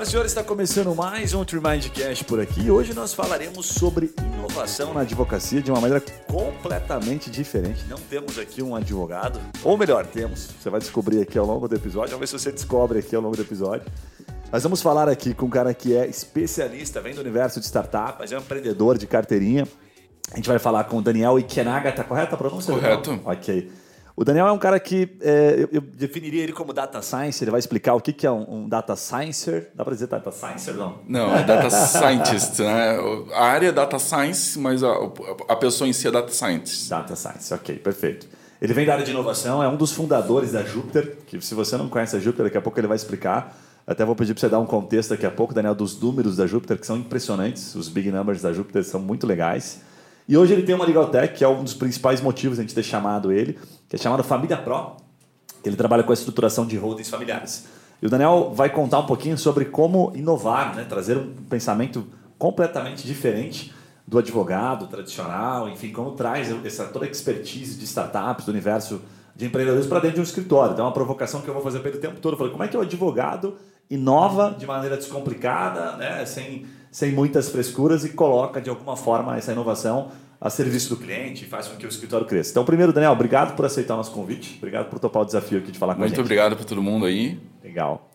Senhoras e senhores, está começando mais um Tremindcast por aqui. Hoje nós falaremos sobre inovação na advocacia de uma maneira completamente diferente. Não temos aqui um advogado, ou melhor, temos. Você vai descobrir aqui ao longo do episódio. Vamos ver se você descobre aqui ao longo do episódio. Nós vamos falar aqui com um cara que é especialista, vem do universo de startup, mas é um empreendedor de carteirinha. A gente vai falar com o Daniel Ikenaga, tá correta a pronúncia? Correto. Ok. O Daniel é um cara que é, eu, eu, definiria ele como data science. Ele vai explicar o que, que é um, um data sciencer. Dá para dizer data sciencer, não? Não, é data scientist. Né? A área é data science, mas a, a pessoa em si é data scientist. Data science, ok, perfeito. Ele vem da área de inovação, é um dos fundadores da Júpiter, que se você não conhece a Júpiter, daqui a pouco ele vai explicar. Até vou pedir para você dar um contexto daqui a pouco, Daniel, dos números da Júpiter, que são impressionantes. Os big numbers da Júpiter são muito legais. E hoje ele tem uma Legal Tech, que é um dos principais motivos de a gente ter chamado ele, que é chamado Família Pro. Ele trabalha com a estruturação de holdings familiares. E o Daniel vai contar um pouquinho sobre como inovar, né? trazer um pensamento completamente diferente do advogado tradicional, enfim, como traz essa toda a expertise de startups, do universo de empreendedores para dentro de um escritório. Então, é uma provocação que eu vou fazer para ele o tempo todo. Eu falei, como é que o advogado inova de maneira descomplicada, né? sem, sem muitas frescuras e coloca, de alguma forma, essa inovação a serviço do cliente e faz com que o escritório cresça. Então, primeiro, Daniel, obrigado por aceitar o nosso convite. Obrigado por topar o desafio aqui de falar com Muito a gente. Muito obrigado para todo mundo aí. Legal.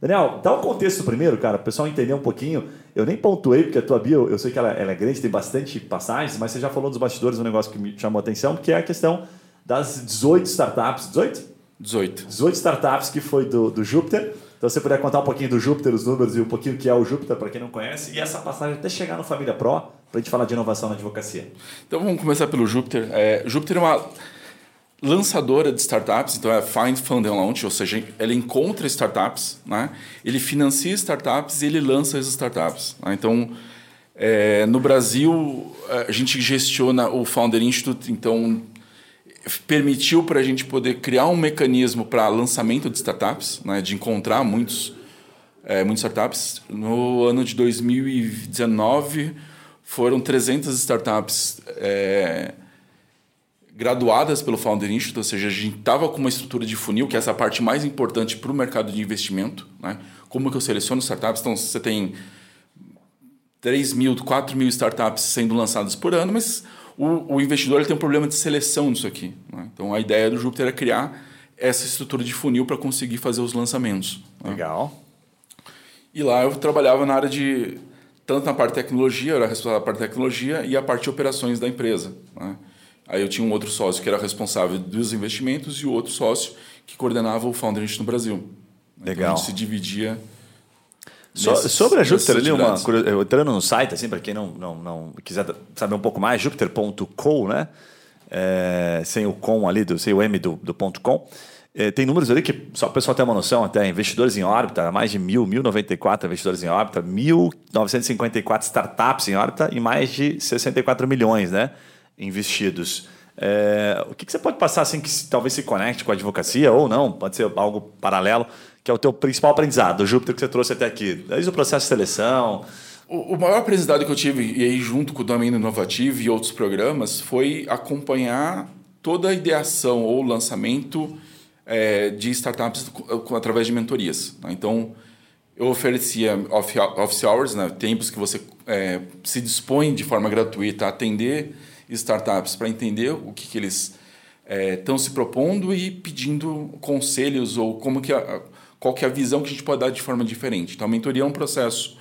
Daniel, dá um contexto primeiro, cara, para o pessoal entender um pouquinho. Eu nem pontuei, porque a tua bio, eu sei que ela, ela, é grande, tem bastante passagens, mas você já falou dos bastidores, um negócio que me chamou a atenção, que é a questão das 18 startups. 18? 18. 18 startups que foi do, do Júpiter. Então, você puder contar um pouquinho do Júpiter, os números e um pouquinho o que é o Júpiter, para quem não conhece, e essa passagem até chegar no Família Pro, para a gente falar de inovação na advocacia. Então, vamos começar pelo Júpiter. É, Júpiter é uma lançadora de startups, então é Find, Fund and Launch, ou seja, ele encontra startups, né? ele financia startups e ele lança as startups. Né? Então, é, no Brasil, a gente gestiona o Founder Institute, então permitiu para a gente poder criar um mecanismo para lançamento de startups, né, de encontrar muitos, é, muitos startups. No ano de 2019, foram 300 startups é, graduadas pelo Founder Institute, ou seja, a gente estava com uma estrutura de funil, que é essa parte mais importante para o mercado de investimento. Né? Como que eu seleciono startups? Então, você tem 3 mil, 4 mil startups sendo lançadas por ano, mas o, o investidor tem um problema de seleção nisso aqui. Né? Então, a ideia do Júpiter é criar essa estrutura de funil para conseguir fazer os lançamentos. Né? Legal. E lá eu trabalhava na área de tanto na parte de tecnologia, eu era responsável pela parte de tecnologia e a parte de operações da empresa. Né? Aí eu tinha um outro sócio que era responsável dos investimentos e o outro sócio que coordenava o Founder no Brasil. Legal. Então a gente se dividia So, sobre a Júpiter, ali, uma, entrando no site, assim, para quem não, não, não quiser saber um pouco mais, jupiter.com, né? É, sem o com ali, do, sem o M do, do ponto .com. É, tem números ali que só o pessoal tem uma noção, até investidores em órbita, mais de mil, 1.094 investidores em órbita, 1.954 startups em órbita e mais de 64 milhões né, investidos. É, o que, que, você pode passar assim que talvez se conecte com a advocacia ou não? Pode ser algo paralelo que é o teu principal aprendizado, o Júpiter que você trouxe até aqui? Desde o processo de seleção. O, o maior aprendizado que eu tive, e aí junto com o Domínio Inovativo e outros programas, foi acompanhar toda a ideação ou lançamento é, de startups através de mentorias. Né? Então, eu oferecia office hours, né? tempos que você é, se dispõe de forma gratuita a atender startups para entender o que, que eles estão é, se propondo e pedindo conselhos ou como que a, qual que é a visão que a gente pode dar de forma diferente. Então, a mentoria é um processo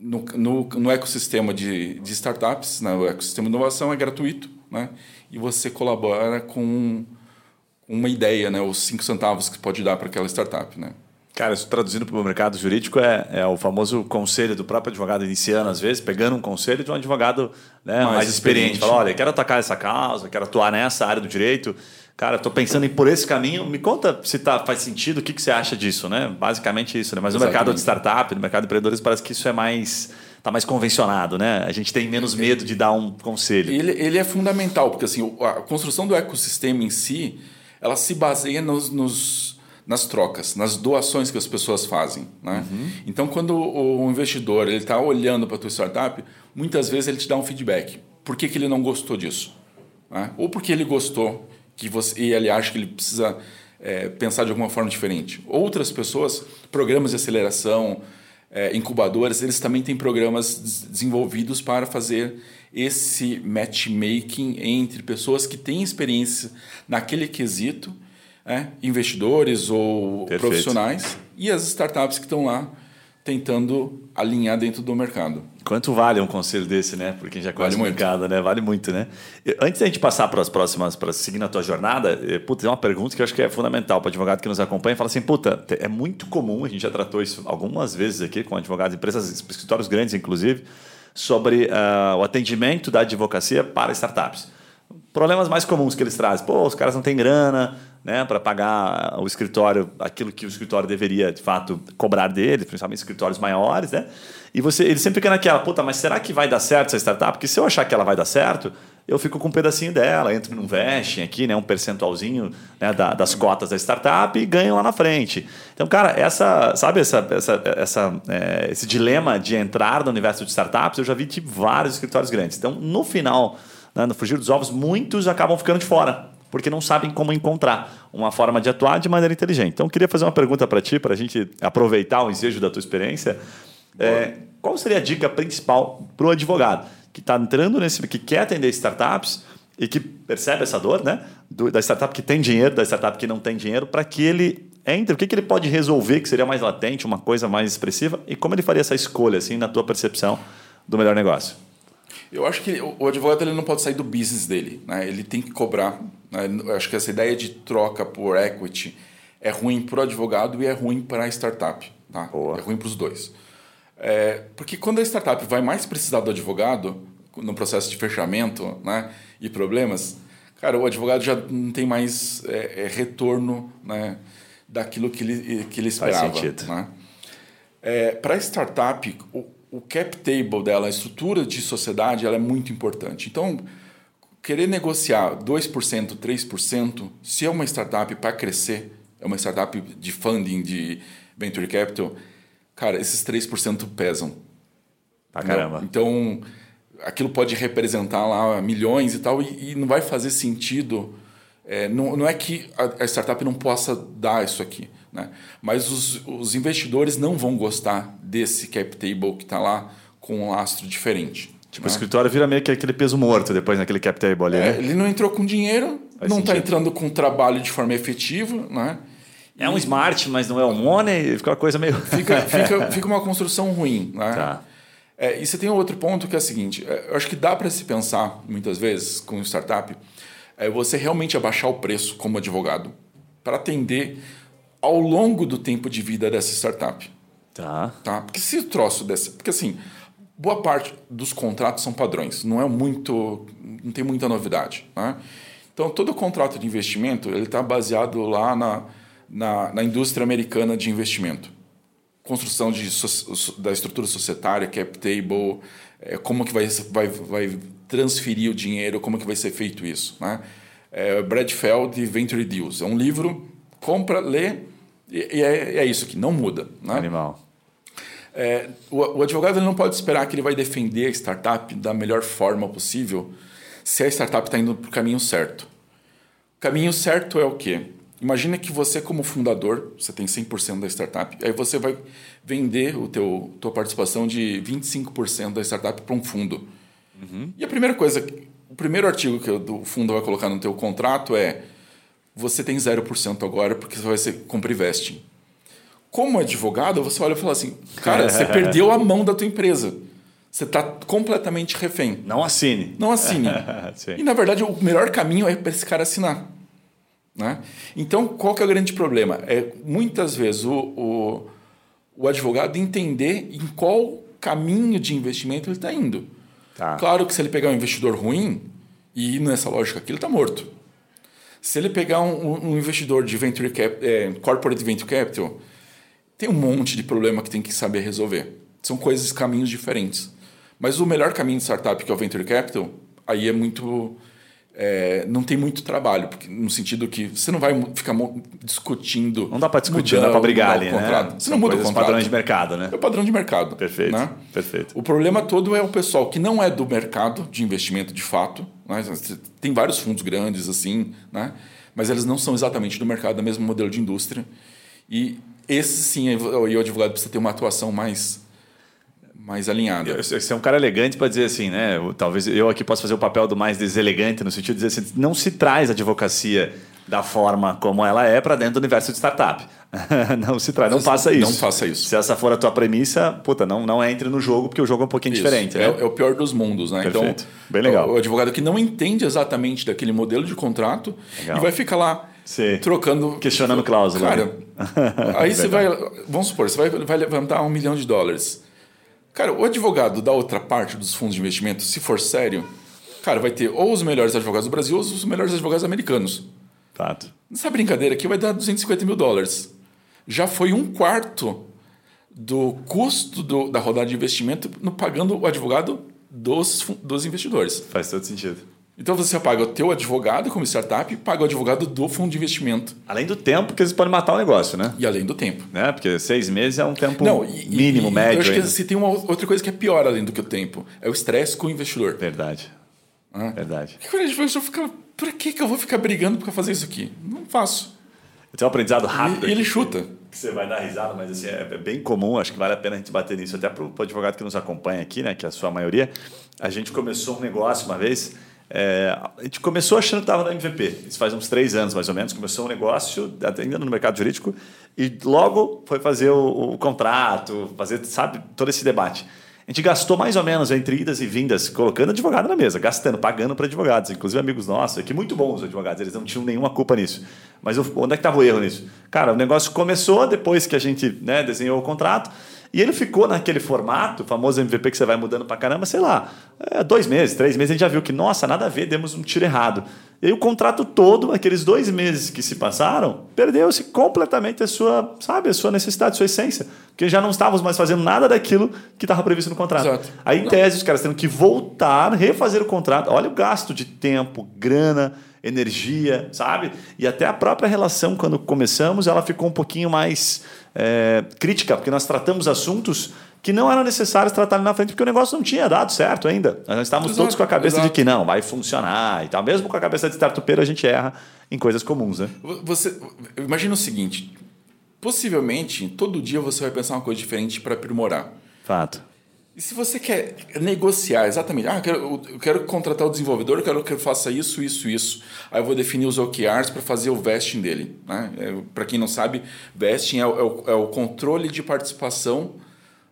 no, no, no ecossistema de, de startups, né? o ecossistema de inovação é gratuito, né? e você colabora com uma ideia, né? os cinco centavos que pode dar para aquela startup. Né? Cara, isso traduzindo para o mercado jurídico é, é o famoso conselho do próprio advogado iniciando, às vezes, pegando um conselho de um advogado né, mais, mais experiente. experiente. Fala, olha, quero atacar essa causa, quero atuar nessa área do direito cara, estou pensando em por esse caminho. Me conta se tá, faz sentido, o que, que você acha disso, né? Basicamente isso, né? Mas Exatamente. no mercado de startup, no mercado de empreendedores, parece que isso é mais tá mais convencionado, né? A gente tem menos medo de dar um conselho. Ele, ele é fundamental, porque assim, a construção do ecossistema em si, ela se baseia nos, nos nas trocas, nas doações que as pessoas fazem. Né? Uhum. Então, quando o investidor ele está olhando para a tua startup, muitas vezes ele te dá um feedback. Por que, que ele não gostou disso? Né? Ou porque ele gostou que você, e ele acha que ele precisa é, pensar de alguma forma diferente. Outras pessoas, programas de aceleração, é, incubadoras, eles também têm programas desenvolvidos para fazer esse matchmaking entre pessoas que têm experiência naquele quesito, é, investidores ou Perfeito. profissionais, e as startups que estão lá tentando alinhar dentro do mercado. Quanto vale um conselho desse, né? Porque já conhece vale o mercado, né? Vale muito, né? Antes da gente passar para as próximas, para seguir na tua jornada, eh, puta, tem uma pergunta que eu acho que é fundamental para o advogado que nos acompanha. Fala assim, puta, é muito comum, a gente já tratou isso algumas vezes aqui com advogados, empresas, escritórios grandes, inclusive, sobre uh, o atendimento da advocacia para startups. Problemas mais comuns que eles trazem. Pô, os caras não têm grana, né, para pagar o escritório, aquilo que o escritório deveria, de fato, cobrar dele, principalmente escritórios maiores, né? E você, ele sempre fica naquela, puta, mas será que vai dar certo essa startup? Porque se eu achar que ela vai dar certo, eu fico com um pedacinho dela, entro num vesting aqui, né, um percentualzinho né, da, das cotas da startup e ganho lá na frente. Então, cara, essa, sabe essa, essa, essa, é, esse dilema de entrar no universo de startups, eu já vi de vários escritórios grandes. Então, no final, né, no frigir dos ovos, muitos acabam ficando de fora porque não sabem como encontrar uma forma de atuar de maneira inteligente. Então, queria fazer uma pergunta para ti, para a gente aproveitar o ensejo da tua experiência. É, qual seria a dica principal para o advogado que está entrando nesse, que quer atender startups e que percebe essa dor, né? Do, da startup que tem dinheiro, da startup que não tem dinheiro, para que ele entre, o que, que ele pode resolver que seria mais latente, uma coisa mais expressiva, e como ele faria essa escolha, assim, na tua percepção do melhor negócio? Eu acho que o advogado ele não pode sair do business dele, né? Ele tem que cobrar. Né? Eu acho que essa ideia de troca por equity é ruim para o advogado e é ruim para a startup. Tá? É ruim para os dois. É, porque quando a startup vai mais precisar do advogado no processo de fechamento né, e problemas, cara, o advogado já não tem mais é, é, retorno né, daquilo que ele, que ele esperava. Faz sentido. Né? É, para a startup, o, o cap table dela, a estrutura de sociedade, ela é muito importante. Então, querer negociar 2%, 3%, se é uma startup para crescer, é uma startup de funding, de venture capital, cara, esses 3% pesam. Pra caramba. Então, aquilo pode representar lá milhões e tal, e, e não vai fazer sentido. É, não, não é que a, a startup não possa dar isso aqui. Né? Mas os, os investidores não vão gostar desse cap table que está lá com um lastro diferente. Tipo, né? o escritório vira meio que aquele peso morto depois naquele cap table ali, é, né? Ele não entrou com dinheiro, Faz não está entrando com trabalho de forma efetiva, né? É um smart, mas não é um money, fica uma coisa meio... fica, fica, fica uma construção ruim, né? Tá. É, e você tem outro ponto que é o seguinte, é, eu acho que dá para se pensar, muitas vezes, com startup, é você realmente abaixar o preço como advogado para atender ao longo do tempo de vida dessa startup. Tá. tá? Porque se o troço dessa. Porque assim, boa parte dos contratos são padrões, não é muito. não tem muita novidade. Né? Então, todo contrato de investimento ele está baseado lá na, na, na, indústria americana de investimento. Construção de, da estrutura societária, cap table, é, como que vai, vai, vai transferir o dinheiro, como que vai ser feito isso. Né? É, Brad Feld, Venture Deals. É um livro, compra, lê, e, é, é, isso aqui, não muda. Né? Animal. É, o, o, advogado ele não pode esperar que ele vai defender a startup da melhor forma possível se a startup está indo para o caminho certo. O caminho certo é o quê? Imagina que você, como fundador, você tem 100% da startup, aí você vai vender o teu tua participação de 25% da startup para um fundo. Uhum. E a primeira coisa, o primeiro artigo que o fundo vai colocar no teu contrato é você tem 0% agora porque você vai ser compra e veste. Como advogado, você olha e fala assim, cara, você perdeu a mão da tua empresa. Você está completamente refém. Não assine. Não assine. e, na verdade, o melhor caminho é para esse cara assinar. Né? Então, qual que é o grande problema? É, muitas vezes, o, o, o advogado entender em qual caminho de investimento ele está indo. Tá. Claro que se ele pegar um investidor ruim e ir nessa lógica aqui, ele está morto. Se ele pegar um, um investidor de venture cap, é, corporate venture capital, tem um monte de problema que tem que saber resolver. São coisas, caminhos diferentes. Mas o melhor caminho de startup, que é o venture capital, aí é muito é, não tem muito trabalho, porque, no sentido que você não vai ficar discutindo. Não dá para discutir, não dá para brigar ali, né? Você não muda o contrato. padrão de mercado, né? É o padrão de mercado. Perfeito. Né? Perfeito. O problema todo é o pessoal que não é do mercado de investimento de fato. Né? Tem vários fundos grandes assim, né? mas eles não são exatamente do mercado, é o mesmo modelo de indústria. E esse sim, o advogado precisa ter uma atuação mais mais alinhada. Você é um cara elegante para dizer assim, né? Talvez eu aqui possa fazer o papel do mais deselegante, no sentido de dizer assim, não se traz a advocacia da forma como ela é para dentro do universo de startup. não se traz, não faça isso. Não faça isso. Se essa for a tua premissa, puta, não, não entre no jogo, porque o jogo é um pouquinho isso. diferente. Né? É, é, o pior dos mundos, né? Perfeito. Então, Bem legal. O, o, advogado que não entende exatamente daquele modelo de contrato legal. e vai ficar lá Sim. trocando. Questionando cláusula. Cara, aí você vai. Vamos supor, você vai, vai levantar um milhão de dólares. Cara, o advogado da outra parte dos fundos de investimento, se for sério, cara, vai ter ou os melhores advogados do Brasil ou os melhores advogados americanos. Fato. Essa brincadeira aqui vai dar 250 mil dólares. Já foi um quarto do custo do, da rodada de investimento no pagando o advogado dos, dos investidores. Faz todo sentido. Então você paga o teu advogado como startup e paga o advogado do fundo de investimento. Além do tempo que eles podem matar o negócio, né? E além do tempo. Né? Porque seis meses é um tempo Não, e, mínimo, e, médio. Eu acho que se tem uma outra coisa que é pior além do que o tempo. É o estresse com o investidor. Verdade. Ah. Verdade. E quando o investidor fica, por que, que eu vou ficar brigando para fazer isso aqui? Não faço. Tem um aprendizado rápido. E ele chuta. Que você vai dar risada, mas assim, é bem comum, acho que vale a pena a gente bater nisso, até para o advogado que nos acompanha aqui, né, que é a sua maioria. A gente começou um negócio uma vez é, a gente começou achando que estava no MVP. Isso faz uns três anos, mais ou menos. Começou um negócio, ainda no mercado jurídico, e logo foi fazer o, o contrato, fazer, sabe, todo esse debate. A gente gastou mais ou menos entre idas e vindas, colocando advogado na mesa, gastando, pagando para advogados, inclusive amigos nossos, que muito bons os advogados, eles não tinham nenhuma culpa nisso. Mas onde é que estava o erro nisso? Cara, o negócio começou depois que a gente né, desenhou o contrato, e ele ficou naquele formato, famoso MVP que você vai mudando para caramba, sei lá, é, dois meses, três meses, a gente já viu que, nossa, nada a ver, demos um tiro errado. E aí o contrato todo, aqueles dois meses que se passaram, perdeu-se completamente a sua, sabe, a sua necessidade, a sua essência. Porque já não estávamos mais fazendo nada daquilo que estava previsto no contrato. Exato. Aí, em tese, os caras tendo que voltar, refazer o contrato. Olha o gasto de tempo, grana, energia, sabe? E até a própria relação, quando começamos, ela ficou um pouquinho mais é, crítica, porque nós tratamos assuntos que não eram necessários tratar ali na frente, porque o negócio não tinha dado certo ainda. Nós estávamos exato, todos com a cabeça exato. de que não, vai funcionar e tal. Mesmo com a cabeça de startupeiro, a gente erra em coisas comuns. Né? Você, imagina o seguinte, possivelmente, todo dia você vai pensar uma coisa diferente para aprimorar. Fato. E se você quer negociar exatamente, ah, eu quero, eu quero contratar o desenvolvedor, eu quero que ele faça isso, isso, isso. Aí eu vou definir os OKRs para fazer o vesting dele. Né? É, para quem não sabe, vesting é o, é, o, é o, controle de participação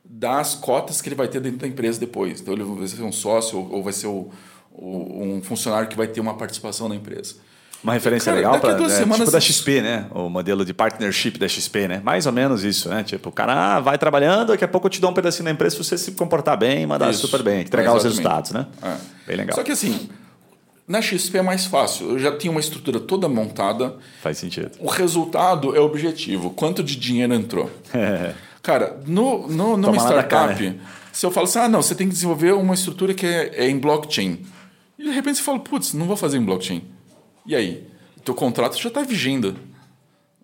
das cotas que ele vai ter dentro da empresa depois. Então ele vai ser um sócio ou vai ser o, um funcionário que vai ter uma participação na empresa. Uma referência Cara, legal para é, semanas... tipo da XP, né? O modelo de partnership da XP, né? Mais ou menos isso, né? Tipo, o cara ah, vai trabalhando, daqui a pouco eu te dou um pedacinho da empresa se você se comportar bem, mandar isso. super bem, entregar é, os resultados, né? É. Bem legal. Só que assim, na XP é mais fácil. Eu já tinha uma estrutura toda montada. Faz sentido. O resultado é o objetivo. Quanto de dinheiro entrou? É. Cara, no, no, numa startup, né? se eu falo assim, ah, não, você tem que desenvolver uma estrutura que é, é em blockchain. E de repente você fala, putz, não vou fazer em blockchain. E aí? O teu contrato já está vigindo.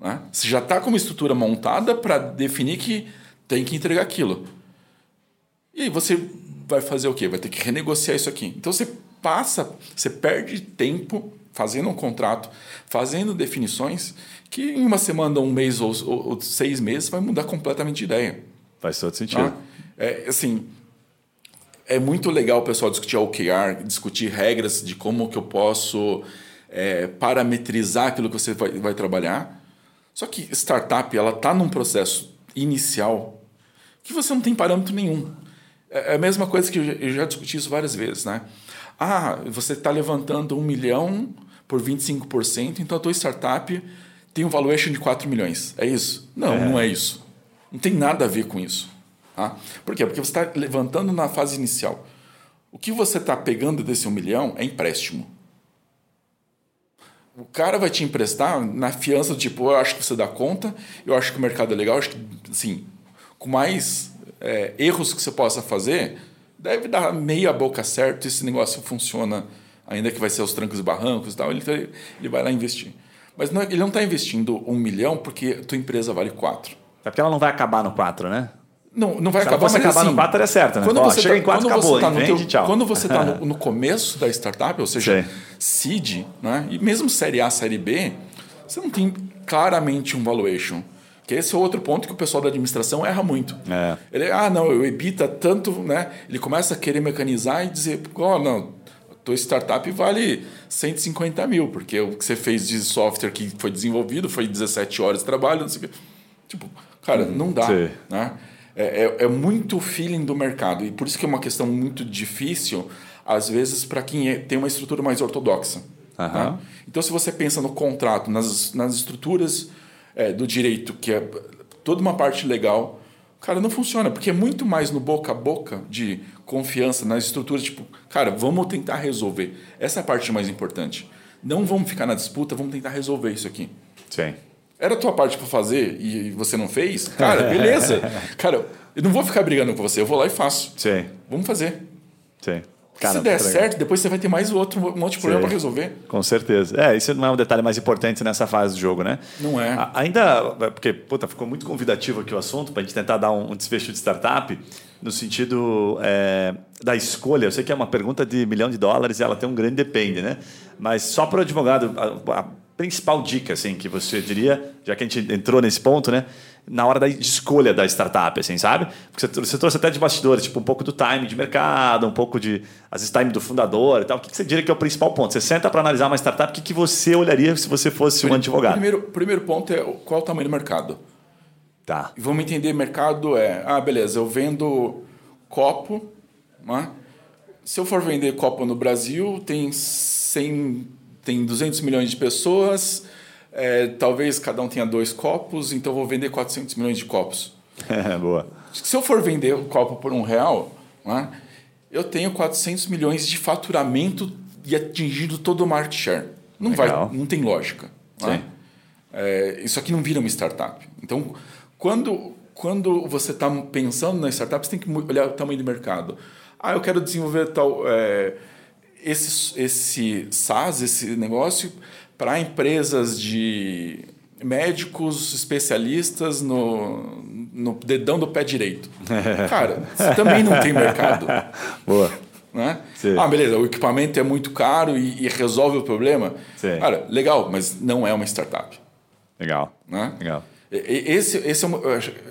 Né? Você já está com uma estrutura montada para definir que tem que entregar aquilo. E aí você vai fazer o quê? Vai ter que renegociar isso aqui. Então você passa, você perde tempo fazendo um contrato, fazendo definições que em uma semana, um mês ou, ou, ou seis meses vai mudar completamente de ideia. Faz todo sentido. Tá? É, assim, é muito legal o pessoal discutir OKR, discutir regras de como que eu posso é, parametrizar aquilo que você vai, vai trabalhar. Só que startup ela está num processo inicial que você não tem parâmetro nenhum. É, é a mesma coisa que eu já discuti isso várias vezes, né? Ah, você está levantando um milhão por 25%, então a tua startup tem um valuation de 4 milhões. É isso? Não, é. não é isso. Não tem nada a ver com isso. Tá? Por quê? Porque você está levantando na fase inicial. O que você está pegando desse um milhão é empréstimo. O cara vai te emprestar na fiança do tipo, eu acho que você dá conta, eu acho que o mercado é legal, acho que, assim, com mais é, erros que você possa fazer, deve dar meia boca certo esse negócio funciona, ainda que vai ser os trancos e barrancos e tal, ele, ele vai lá investir. Mas não, é, ele não está investindo um milhão porque tua empresa vale quatro. É porque ela não vai acabar no quatro, né? Não, não vai Se acabar. Se acabar assim, no 4, é certo, né? Quando Ó, você chega tá, em 4, acabou. Tá vende, teu, tchau. Quando você está no, no, começo da startup, ou seja, Sim. seed, né? e mesmo série A, série B, você não tem claramente um valuation. Que esse é outro ponto que o pessoal da administração erra muito. É. Ele, ah, não, eu ebita tanto, né? Ele começa a querer mecanizar e dizer, ó, oh, não, tua startup vale 150 mil, porque o que você fez de software que foi desenvolvido foi 17 horas de trabalho, não sei o quê. Tipo, cara, Hum, não dá. Sim. Né? É, é, é muito feeling do mercado. E por isso que é uma questão muito difícil, às vezes, para quem é- tem uma estrutura mais ortodoxa. Tá? Então, se você pensa no contrato, nas, nas estruturas é, do direito, que é toda uma parte legal, cara, não funciona, porque é muito mais no boca a boca de confiança, nas estruturas, tipo, cara, vamos tentar resolver. Essa é a parte mais importante. Não vamos ficar na disputa, vamos tentar resolver isso aqui. Sim. Era a tua parte para fazer e você não fez? Cara, beleza. Cara, eu não vou ficar brigando com você, eu vou lá e faço. Sim. Vamos fazer. Sim. Se der certo, depois você vai ter mais outro um monte de problema para resolver. Com certeza. É, isso não é um detalhe mais importante nessa fase do jogo, né? Não é. A- Ainda, porque, puta, ficou muito convidativo aqui o assunto, para a gente tentar dar um, um desfecho de startup, no sentido é, da escolha. Eu sei que é uma pergunta de milhão de dólares e ela tem um grande depende, né? Mas só para o advogado, a, a principal dica, assim, que você diria, já que a gente entrou nesse ponto, né? Na hora da escolha da startup, assim, sabe? Porque você, trouxe até de bastidores, tipo, um pouco do time de mercado, um pouco de, às vezes, time do fundador e tal. O que você diria que é o principal ponto? Você senta para analisar uma startup, o que, que você olharia se você fosse um advogado? Primeiro, primeiro ponto é qual é o tamanho do mercado. Tá. E vamos entender mercado é, ah, beleza, eu vendo copo, né? Se eu for vender copo no Brasil, tem 100, tem 200 milhões de pessoas, é, talvez cada um tenha dois copos, então vou vender 400 milhões de copos. Boa. Se eu for vender o copo por um real, né, eu tenho 400 milhões de faturamento e atingindo todo o market share. Não, vai, não tem lógica. né? Sim. É, isso aqui não vira uma startup. Então, quando, quando você está pensando na startup, você tem que olhar o tamanho do mercado. Ah, eu quero desenvolver tal é, esse, esse SaaS, esse negócio, para empresas de médicos especialistas no, no dedão do pé direito. Cara, você também não tem mercado. Boa. Né? Ah, beleza, o equipamento é muito caro e, e resolve o problema. Sim. Cara, legal, mas não é uma startup. Legal. Né? Legal. Esse, esse é uma,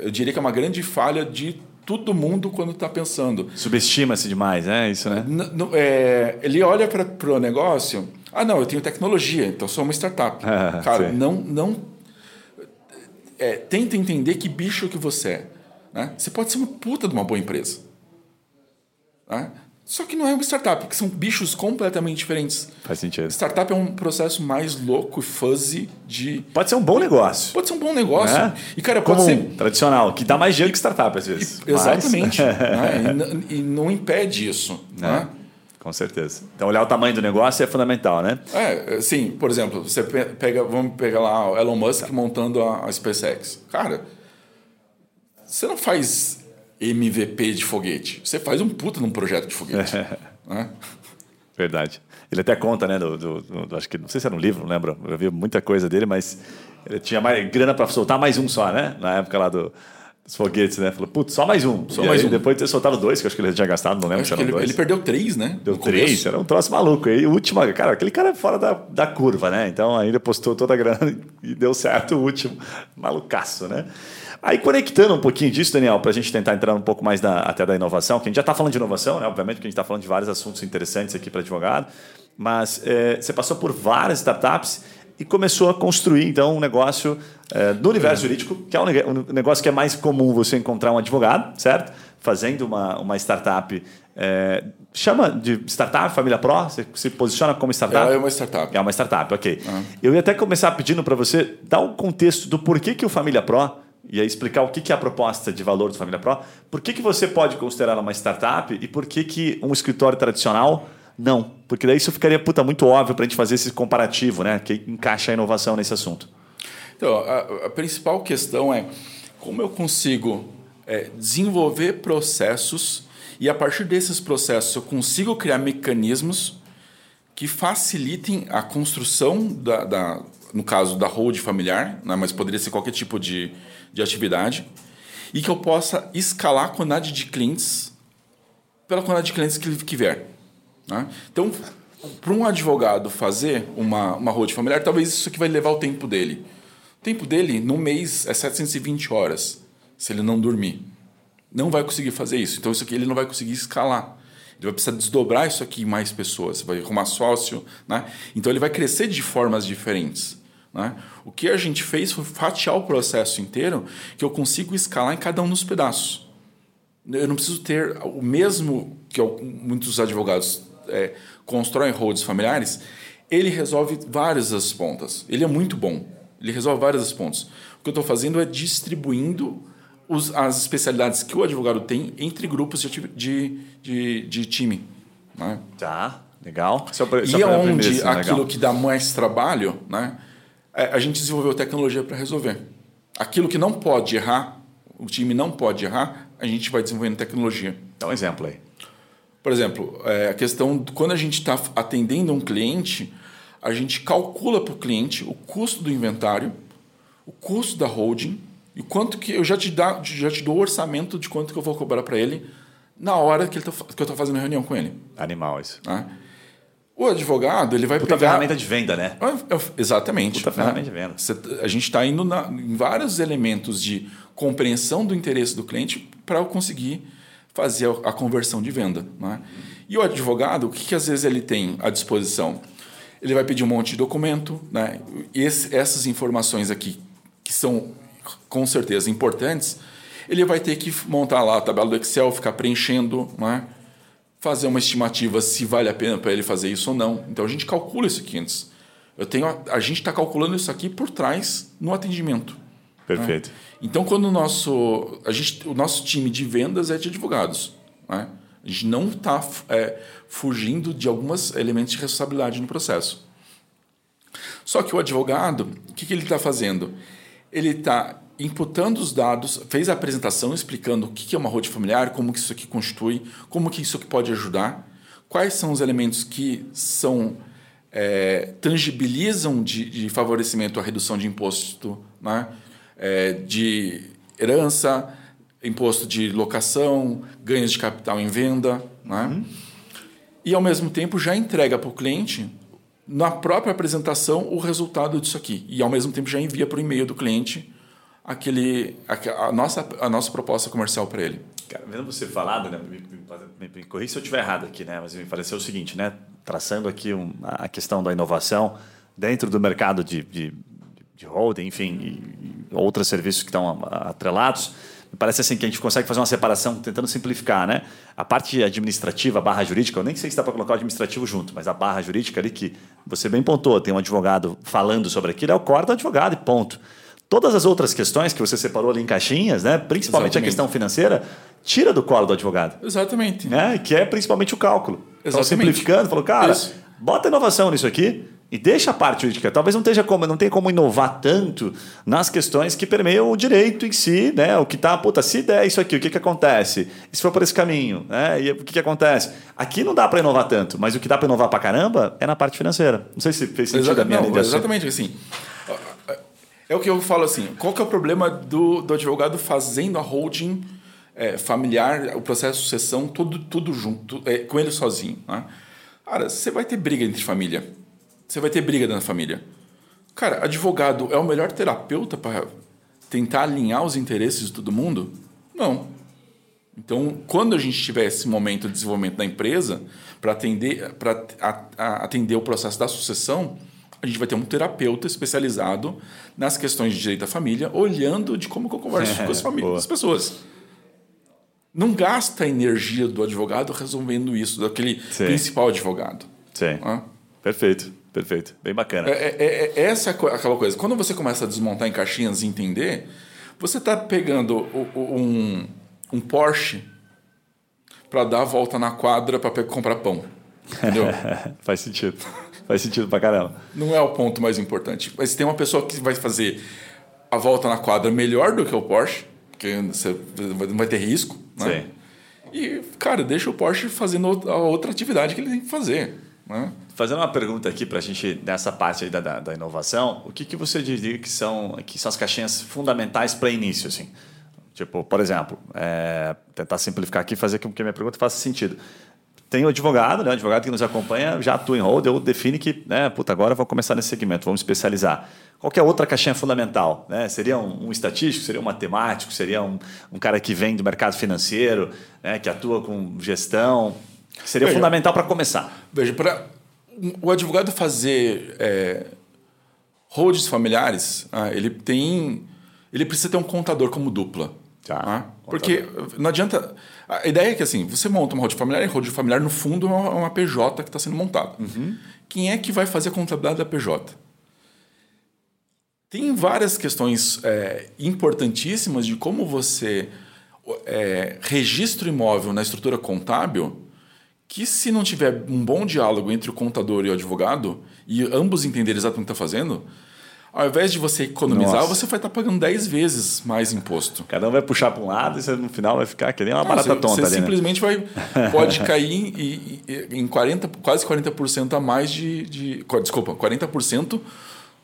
eu diria que é uma grande falha de todo mundo quando está pensando. Subestima-se demais, né? Isso, né? N- é, ele olha para o negócio, ah, não, eu tenho tecnologia, então sou uma startup. Ah, Cara, sim. não, não é, tenta entender que bicho que você é. Né? Você pode ser uma puta de uma boa empresa. Né? Só que não é uma startup, porque são bichos completamente diferentes. Faz sentido. Startup é um processo mais louco e fuzzy de. Pode ser um bom negócio. Pode ser um bom negócio. né? E, cara, pode Comum, ser. tradicional, que dá mais dinheiro que startup às vezes. Mas- Exatamente. né? e, e não impede isso. Né? Né? Com certeza. Então, olhar o tamanho do negócio é fundamental, né? É, sim, por exemplo, você pe- pega, vamos pegar lá o Elon Musk montando a, a SpaceX. Cara, você não faz MVP de foguete, você faz um puta num projeto de foguete. né? Verdade. Ele até conta, né? Do, do- do- acho que não sei se era um livro, não lembro. Eu vi muita coisa dele, mas ele tinha mais grana para soltar mais um só, né? Na época lá do, dos foguetes, né? Falou, putz, só mais um. Só E mais aí, um. Depois de ter soltado dois, que eu acho que ele já tinha gastado, não lembro se ele, dois. ele perdeu três, né? Deu três, começo. era um troço maluco. E o último, cara, aquele cara é fora da, da curva, né? Então ainda postou toda a grana e deu certo o último. Malucaço, né? Aí conectando um pouquinho disso, Daniel, para a gente tentar entrar um pouco mais da, até da inovação, que a gente já está falando de inovação, né? Obviamente, que a gente está falando de vários assuntos interessantes aqui para advogado, mas é, você passou por várias startups e começou a construir, então, um negócio é, no universo jurídico, que é um, neg- negócio que é mais comum você encontrar um advogado, certo? Fazendo uma, uma startup. é, chama de startup, família Pro? Você se posiciona como startup? Ela é uma startup. É uma startup, ok. Eu ia até começar pedindo para você dar um contexto do porquê que o Família Pro, e aí explicar o que é a proposta de valor do Família Pro, por que, que você pode considerar ela uma startup e por que, que um escritório tradicional não. Porque daí isso ficaria puta, muito óbvio para a gente fazer esse comparativo, né? Que encaixa a inovação nesse assunto. Então, a, a principal questão é como eu consigo é, desenvolver processos e a partir desses processos eu consigo criar mecanismos que facilitem a construção da, da- no caso da hold familiar, né, mas poderia ser qualquer tipo de, de atividade, e que eu possa escalar a quantidade de clientes pela quantidade de clientes que, que vier. né? Então, para um advogado fazer uma, uma hold familiar, talvez isso aqui vai levar o tempo dele. tempo dele no mês é 720 horas, se ele não dormir. Não vai conseguir fazer isso. Então, isso aqui ele não vai conseguir escalar. Ele vai precisar desdobrar isso aqui em mais pessoas. Vai arrumar sócio. Né? Então, ele vai crescer de formas diferentes. Né? O que a gente fez foi fatiar o processo inteiro que eu consigo escalar em cada um dos pedaços. Eu não preciso ter o mesmo que muitos advogados é, constroem holds familiares. Ele resolve várias das pontas. Ele é muito bom. Ele resolve várias das pontas. O que eu estou fazendo é distribuindo os, as especialidades que o advogado tem entre grupos de, de, de, de time. Né? Tá, legal. Só pra, só e onde aquilo legal. que dá mais trabalho, né? É, a gente desenvolveu tecnologia para resolver. Aquilo que não pode errar, o time não pode errar, a gente vai desenvolvendo tecnologia. Dá um exemplo aí. Por exemplo, é, a questão quando a gente está atendendo um cliente, a gente calcula para o cliente o custo do inventário, o custo da holding e quanto que eu já te, dá, já te dou o orçamento de quanto que eu vou cobrar para ele na hora que, tá, que eu estou fazendo a reunião com ele. Animal isso. Né? O advogado, ele vai Puta pegar... ferramenta de venda, né? É, é, exatamente. Puta né? ferramenta de venda. A gente está indo na, em vários elementos de compreensão do interesse do cliente para conseguir fazer a, conversão de venda. Né? E o advogado, o que, que às vezes ele tem à disposição? Ele vai pedir um monte de documento, né? e esse, essas informações aqui, que são com certeza importantes, ele vai ter que montar lá a tabela do Excel, ficar preenchendo, né? Fazer uma estimativa se vale a pena para ele fazer isso ou não. Então a gente calcula isso aqui antes. Eu tenho a, a gente está calculando isso aqui por trás no atendimento. Perfeito. Né? Então quando o nosso a gente, o nosso time de vendas é de advogados, né? a gente não está é, fugindo de alguns elementos de responsabilidade no processo. Só que o advogado, o que, que ele está fazendo? ele está imputando os dados, fez a apresentação explicando o que é uma road familiar, como que isso aqui constitui, como que isso aqui pode ajudar, quais são os elementos que são é, tangibilizam de, de, favorecimento à redução de imposto, né? É, de herança, imposto de locação, ganhos de capital em venda, né? Uhum. e ao mesmo tempo já entrega para o cliente na própria apresentação o resultado disso aqui. E ao mesmo tempo já envia para o e-mail do cliente aquele, a, nossa, a nossa proposta comercial para ele. Cara, vendo você falado, né, me, me, me corri se eu estiver errado aqui, né, mas me pareceu o seguinte, né, traçando aqui um, a questão da inovação dentro do mercado de, de, de holding, enfim, e, e outros serviços que estão atrelados, parece assim que a gente consegue fazer uma separação tentando simplificar, né? A parte administrativa, a barra jurídica, eu nem sei se dá para colocar o administrativo junto, mas a barra jurídica ali que você bem pontuou, tem um advogado falando sobre aquilo, é o core do advogado e ponto. Todas as outras questões que você separou ali em caixinhas, né? principalmente Exatamente. a questão financeira, tira do colo do advogado. Exatamente. Né? Que é principalmente o cálculo. Exatamente. Então, simplificando, falou, cara, Isso. bota inovação nisso aqui, e deixa a parte jurídica. Talvez não, tenha como, não tenha como inovar tanto nas questões que permeiam o direito em si, né? O que está, puta, se der isso aqui, o que, que acontece? E se for por esse caminho, né? E o que, que acontece? Aqui não dá para inovar tanto, mas o que dá para inovar para caramba é na parte financeira. Não sei se fez sentido Exa a minha não, Exatamente assim. É o que eu falo assim. Qual que é o problema do, do advogado fazendo a holding é, familiar, o processo de sucessão, tudo, tudo junto, é, com ele sozinho? Né? Cara, você vai ter briga entre família você vai ter briga na família. Cara, advogado é o melhor terapeuta para tentar alinhar os interesses de todo mundo? Não. Então, quando a gente tiver esse momento de desenvolvimento da empresa, para atender, atender o processo da sucessão, a gente vai ter um terapeuta especializado nas questões de direito à família, olhando de como eu converso é, com as famílias, as pessoas. Não gasta a energia do advogado resolvendo isso, daquele Sim. principal advogado. Sim. Ah? Perfeito. Perfeito, bem bacana. É, é, é essa é aquela coisa. Quando você começa a desmontar em caixinhas e entender, você está pegando um, um Porsche para dar a volta na quadra para comprar pão. Entendeu? Faz sentido. Faz sentido pra caramba. Não é o ponto mais importante. Mas tem uma pessoa que vai fazer a volta na quadra melhor do que o Porsche, porque você não vai ter risco. Né? Sim. E, cara, deixa o Porsche fazendo a outra atividade que ele tem que fazer. Né? Fazendo uma pergunta aqui para a gente, nessa parte da, da, da, inovação, o que, que você diria que são, que são as caixinhas fundamentais para início? Assim? Tipo, por exemplo, é, tentar simplificar aqui e fazer com que a minha pergunta faça sentido. Tem o advogado, né? o advogado que nos acompanha já atua em hold, ou define que, né, puta, agora vou começar nesse segmento, vamos especializar. Qualquer outra caixinha fundamental, né? Seria um, um estatístico, seria um matemático, seria um, um, cara que vem do mercado financeiro, né? que atua com gestão. Seria Veja, fundamental para começar. Veja, para o advogado fazer é, holds familiares, ah, ele tem, ele precisa ter um contador como dupla. Tá. Ah, porque não adianta. A ideia é que assim, você monta uma hold familiar e hold familiar, no fundo, é uma, uma PJ que está sendo montada. Uhum. Quem é que vai fazer a contabilidade da PJ? Tem várias questões é, importantíssimas de como você é, registra o imóvel na estrutura contábil que se não tiver um bom diálogo entre o contador e o advogado e ambos entenderem exatamente o que está fazendo, ao invés de você economizar, Nossa. você vai estar tá pagando 10 vezes mais imposto. Cada um vai puxar para um lado e você no final vai ficar que nem uma não, barata você, tonta você ali, né? simplesmente né? vai, pode cair em, em 40, quase 40% a mais de, de... Desculpa, 40%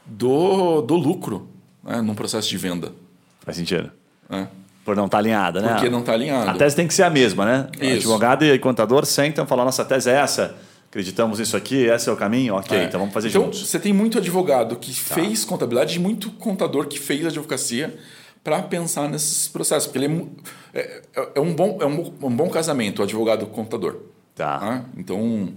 do, do lucro né, num processo de venda. Faz sentido. É. Por não estar tá alinhada, né? Porque não está alinhado. A tese tem que ser a mesma, né? Isso. Advogado e contador sentam e falam, nossa tese é essa acreditamos nisso aqui, esse é o caminho, ok, é. então vamos fazer então, juntos. Você tem muito advogado que tá. fez contabilidade e muito contador que fez advocacia para pensar nesses processos, porque ele é, é, é, um, bom, é um, um bom casamento, advogado-contador. Tá. tá. Então...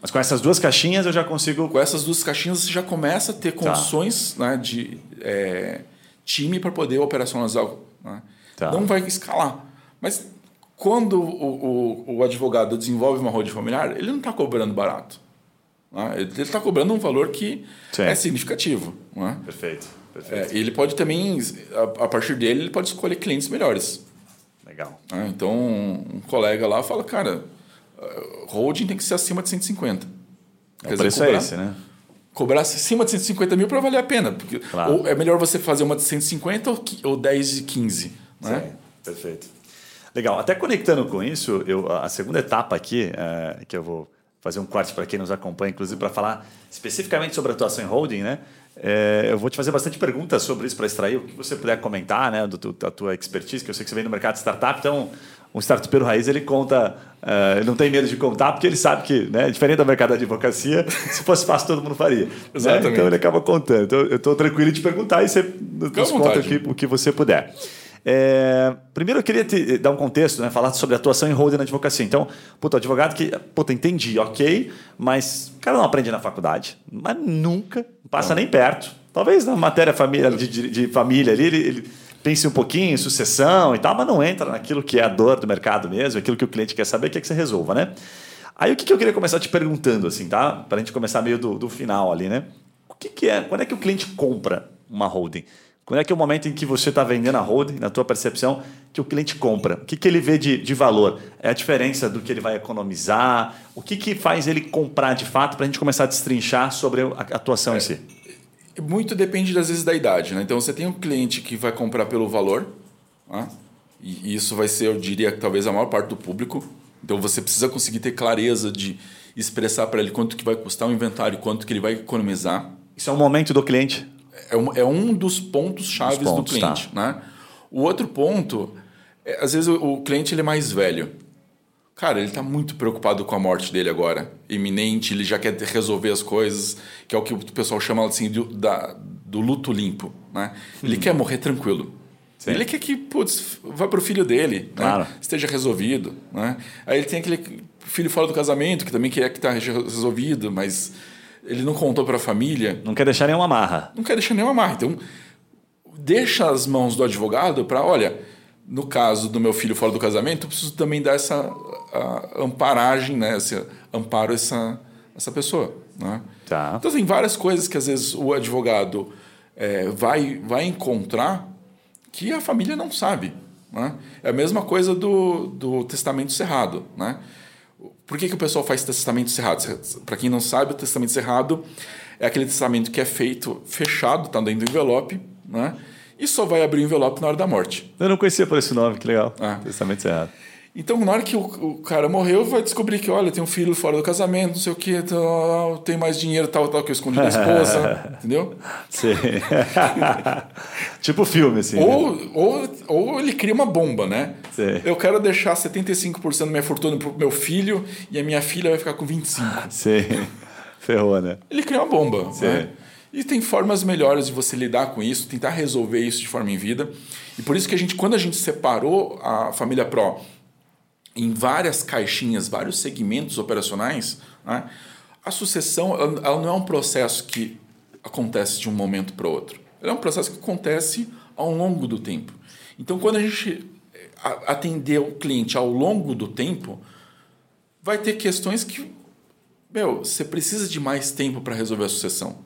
Mas com essas duas caixinhas eu já consigo... Com essas duas caixinhas você já começa a ter tá. condições tá. né, de é, time para poder operacionalizar. Né? Tá. Não vai escalar. Mas quando o, o, o advogado desenvolve uma roda familiar, ele não está cobrando barato. Né? Ele está cobrando um valor que Sim. é significativo. Né? Perfeito. perfeito. É, ele pode também, a, a, partir dele, ele pode escolher clientes melhores. Legal. Né? Então, um colega lá fala, cara, holding tem que ser acima de 150. Quer o preço é cobrar, é esse, né? Cobrar acima de 150 mil para valer a pena. Porque, claro. Ou é melhor você fazer uma de 150 ou, ou 10 e 15. Né? Sim, perfeito. Legal. Até conectando com isso, eu, a segunda etapa aqui, é, que eu vou fazer um corte para quem nos acompanha, inclusive para falar especificamente sobre atuação em holding, né? É, eu vou te fazer bastante perguntas sobre isso para extrair o que você puder comentar, né, do, da tua expertise, que eu sei que você vem no mercado de startup, então um startupeiro raiz ele conta, uh, ele não tem medo de contar porque ele sabe que, né, diferente do mercado da advocacia, se fosse fácil todo mundo faria. Exatamente. Né? Então ele acaba contando. Então eu estou tranquilo de te perguntar e você nos conta o que, o que você puder. É, primeiro eu queria te dar um contexto, né, falar sobre atuação em holding na advocacia. Então, puto, advogado que, puta, entendi, ok, mas o cara não aprende na faculdade, mas nunca passa não. nem perto. Talvez na matéria família, de, de, de família ali, ele, ele, pense um pouquinho em sucessão e tal, mas não entra naquilo que é a dor do mercado mesmo, aquilo que o cliente quer saber, quer que você resolva, né? Aí o que, que eu queria começar te perguntando, assim, tá? Para a gente começar meio do, do final ali, né? O que, que é, quando é que o cliente compra uma holding? Quando é que é o momento em que você está vendendo a holding, na tua percepção, que o cliente compra? O que, que ele vê de, de valor? É a diferença do que ele vai economizar? O que, que faz ele comprar de fato para a gente começar a destrinchar sobre a atuação é, em si? Muito depende, às vezes, da idade. Né? Então, você tem um cliente que vai comprar pelo valor, né? e isso vai ser, eu diria, talvez a maior parte do público. Então, você precisa conseguir ter clareza de expressar para ele quanto que vai custar o inventário, quanto que ele vai economizar. Isso é o momento do cliente? É, um, é um dos pontos chaves do cliente. Tá. Né? O outro ponto, é, às vezes o, o, cliente ele é mais velho. Cara, ele está muito preocupado com a morte dele agora, iminente, ele já quer resolver as coisas, que é o que o pessoal chama assim do, da, do luto limpo. Né? Ele hum. quer morrer tranquilo. Sim. Ele quer que, putz, vá para o filho dele, né? claro. né? esteja resolvido. Né? Aí ele tem aquele filho fora do casamento, que também quer que está resolvido, mas ele não contou para a família. Não quer deixar nenhuma marra. Não quer deixar nenhuma marra. Então, deixa as mãos do advogado para, olha, no caso do meu filho fora do casamento, eu preciso também dar essa amparagem, né? Esse amparo essa essa pessoa, né? Tá. Então tem várias coisas que às vezes o advogado é, vai vai encontrar que a família não sabe, né? É a mesma coisa do, do testamento cerrado, né? Por que, que o pessoal faz testamento cerrado? Para quem não sabe, o testamento cerrado é aquele testamento que é feito fechado, está dentro do envelope, né? E só vai abrir o envelope na hora da morte. Eu não conhecia por esse nome, que legal. Ah. Testamento cerrado. Então, na hora que o, o, cara morreu, vai descobrir que, olha, tem um filho fora do casamento, não sei o quê, tal, tem mais dinheiro, tal, tal, que eu escondi da esposa, entendeu? Sim. tipo filme, assim. Ou, né? ou, ou ele cria uma bomba, né? Sim. Eu quero deixar 75% da minha fortuna pro meu filho e a minha filha vai ficar com 25%. Sim. Ferrou, né? Ele cria uma bomba. Sim. Né? E tem formas melhores de você lidar com isso, tentar resolver isso de forma em vida. E por isso que a gente, quando a gente separou a família Pro em várias caixinhas, vários segmentos operacionais, né? a sucessão ela não é um processo que acontece de um momento para outro. Ela é um processo que acontece ao longo do tempo. Então, quando a gente eh, atender o cliente ao longo do tempo, vai ter questões que, meu, você precisa de mais tempo para resolver a sucessão.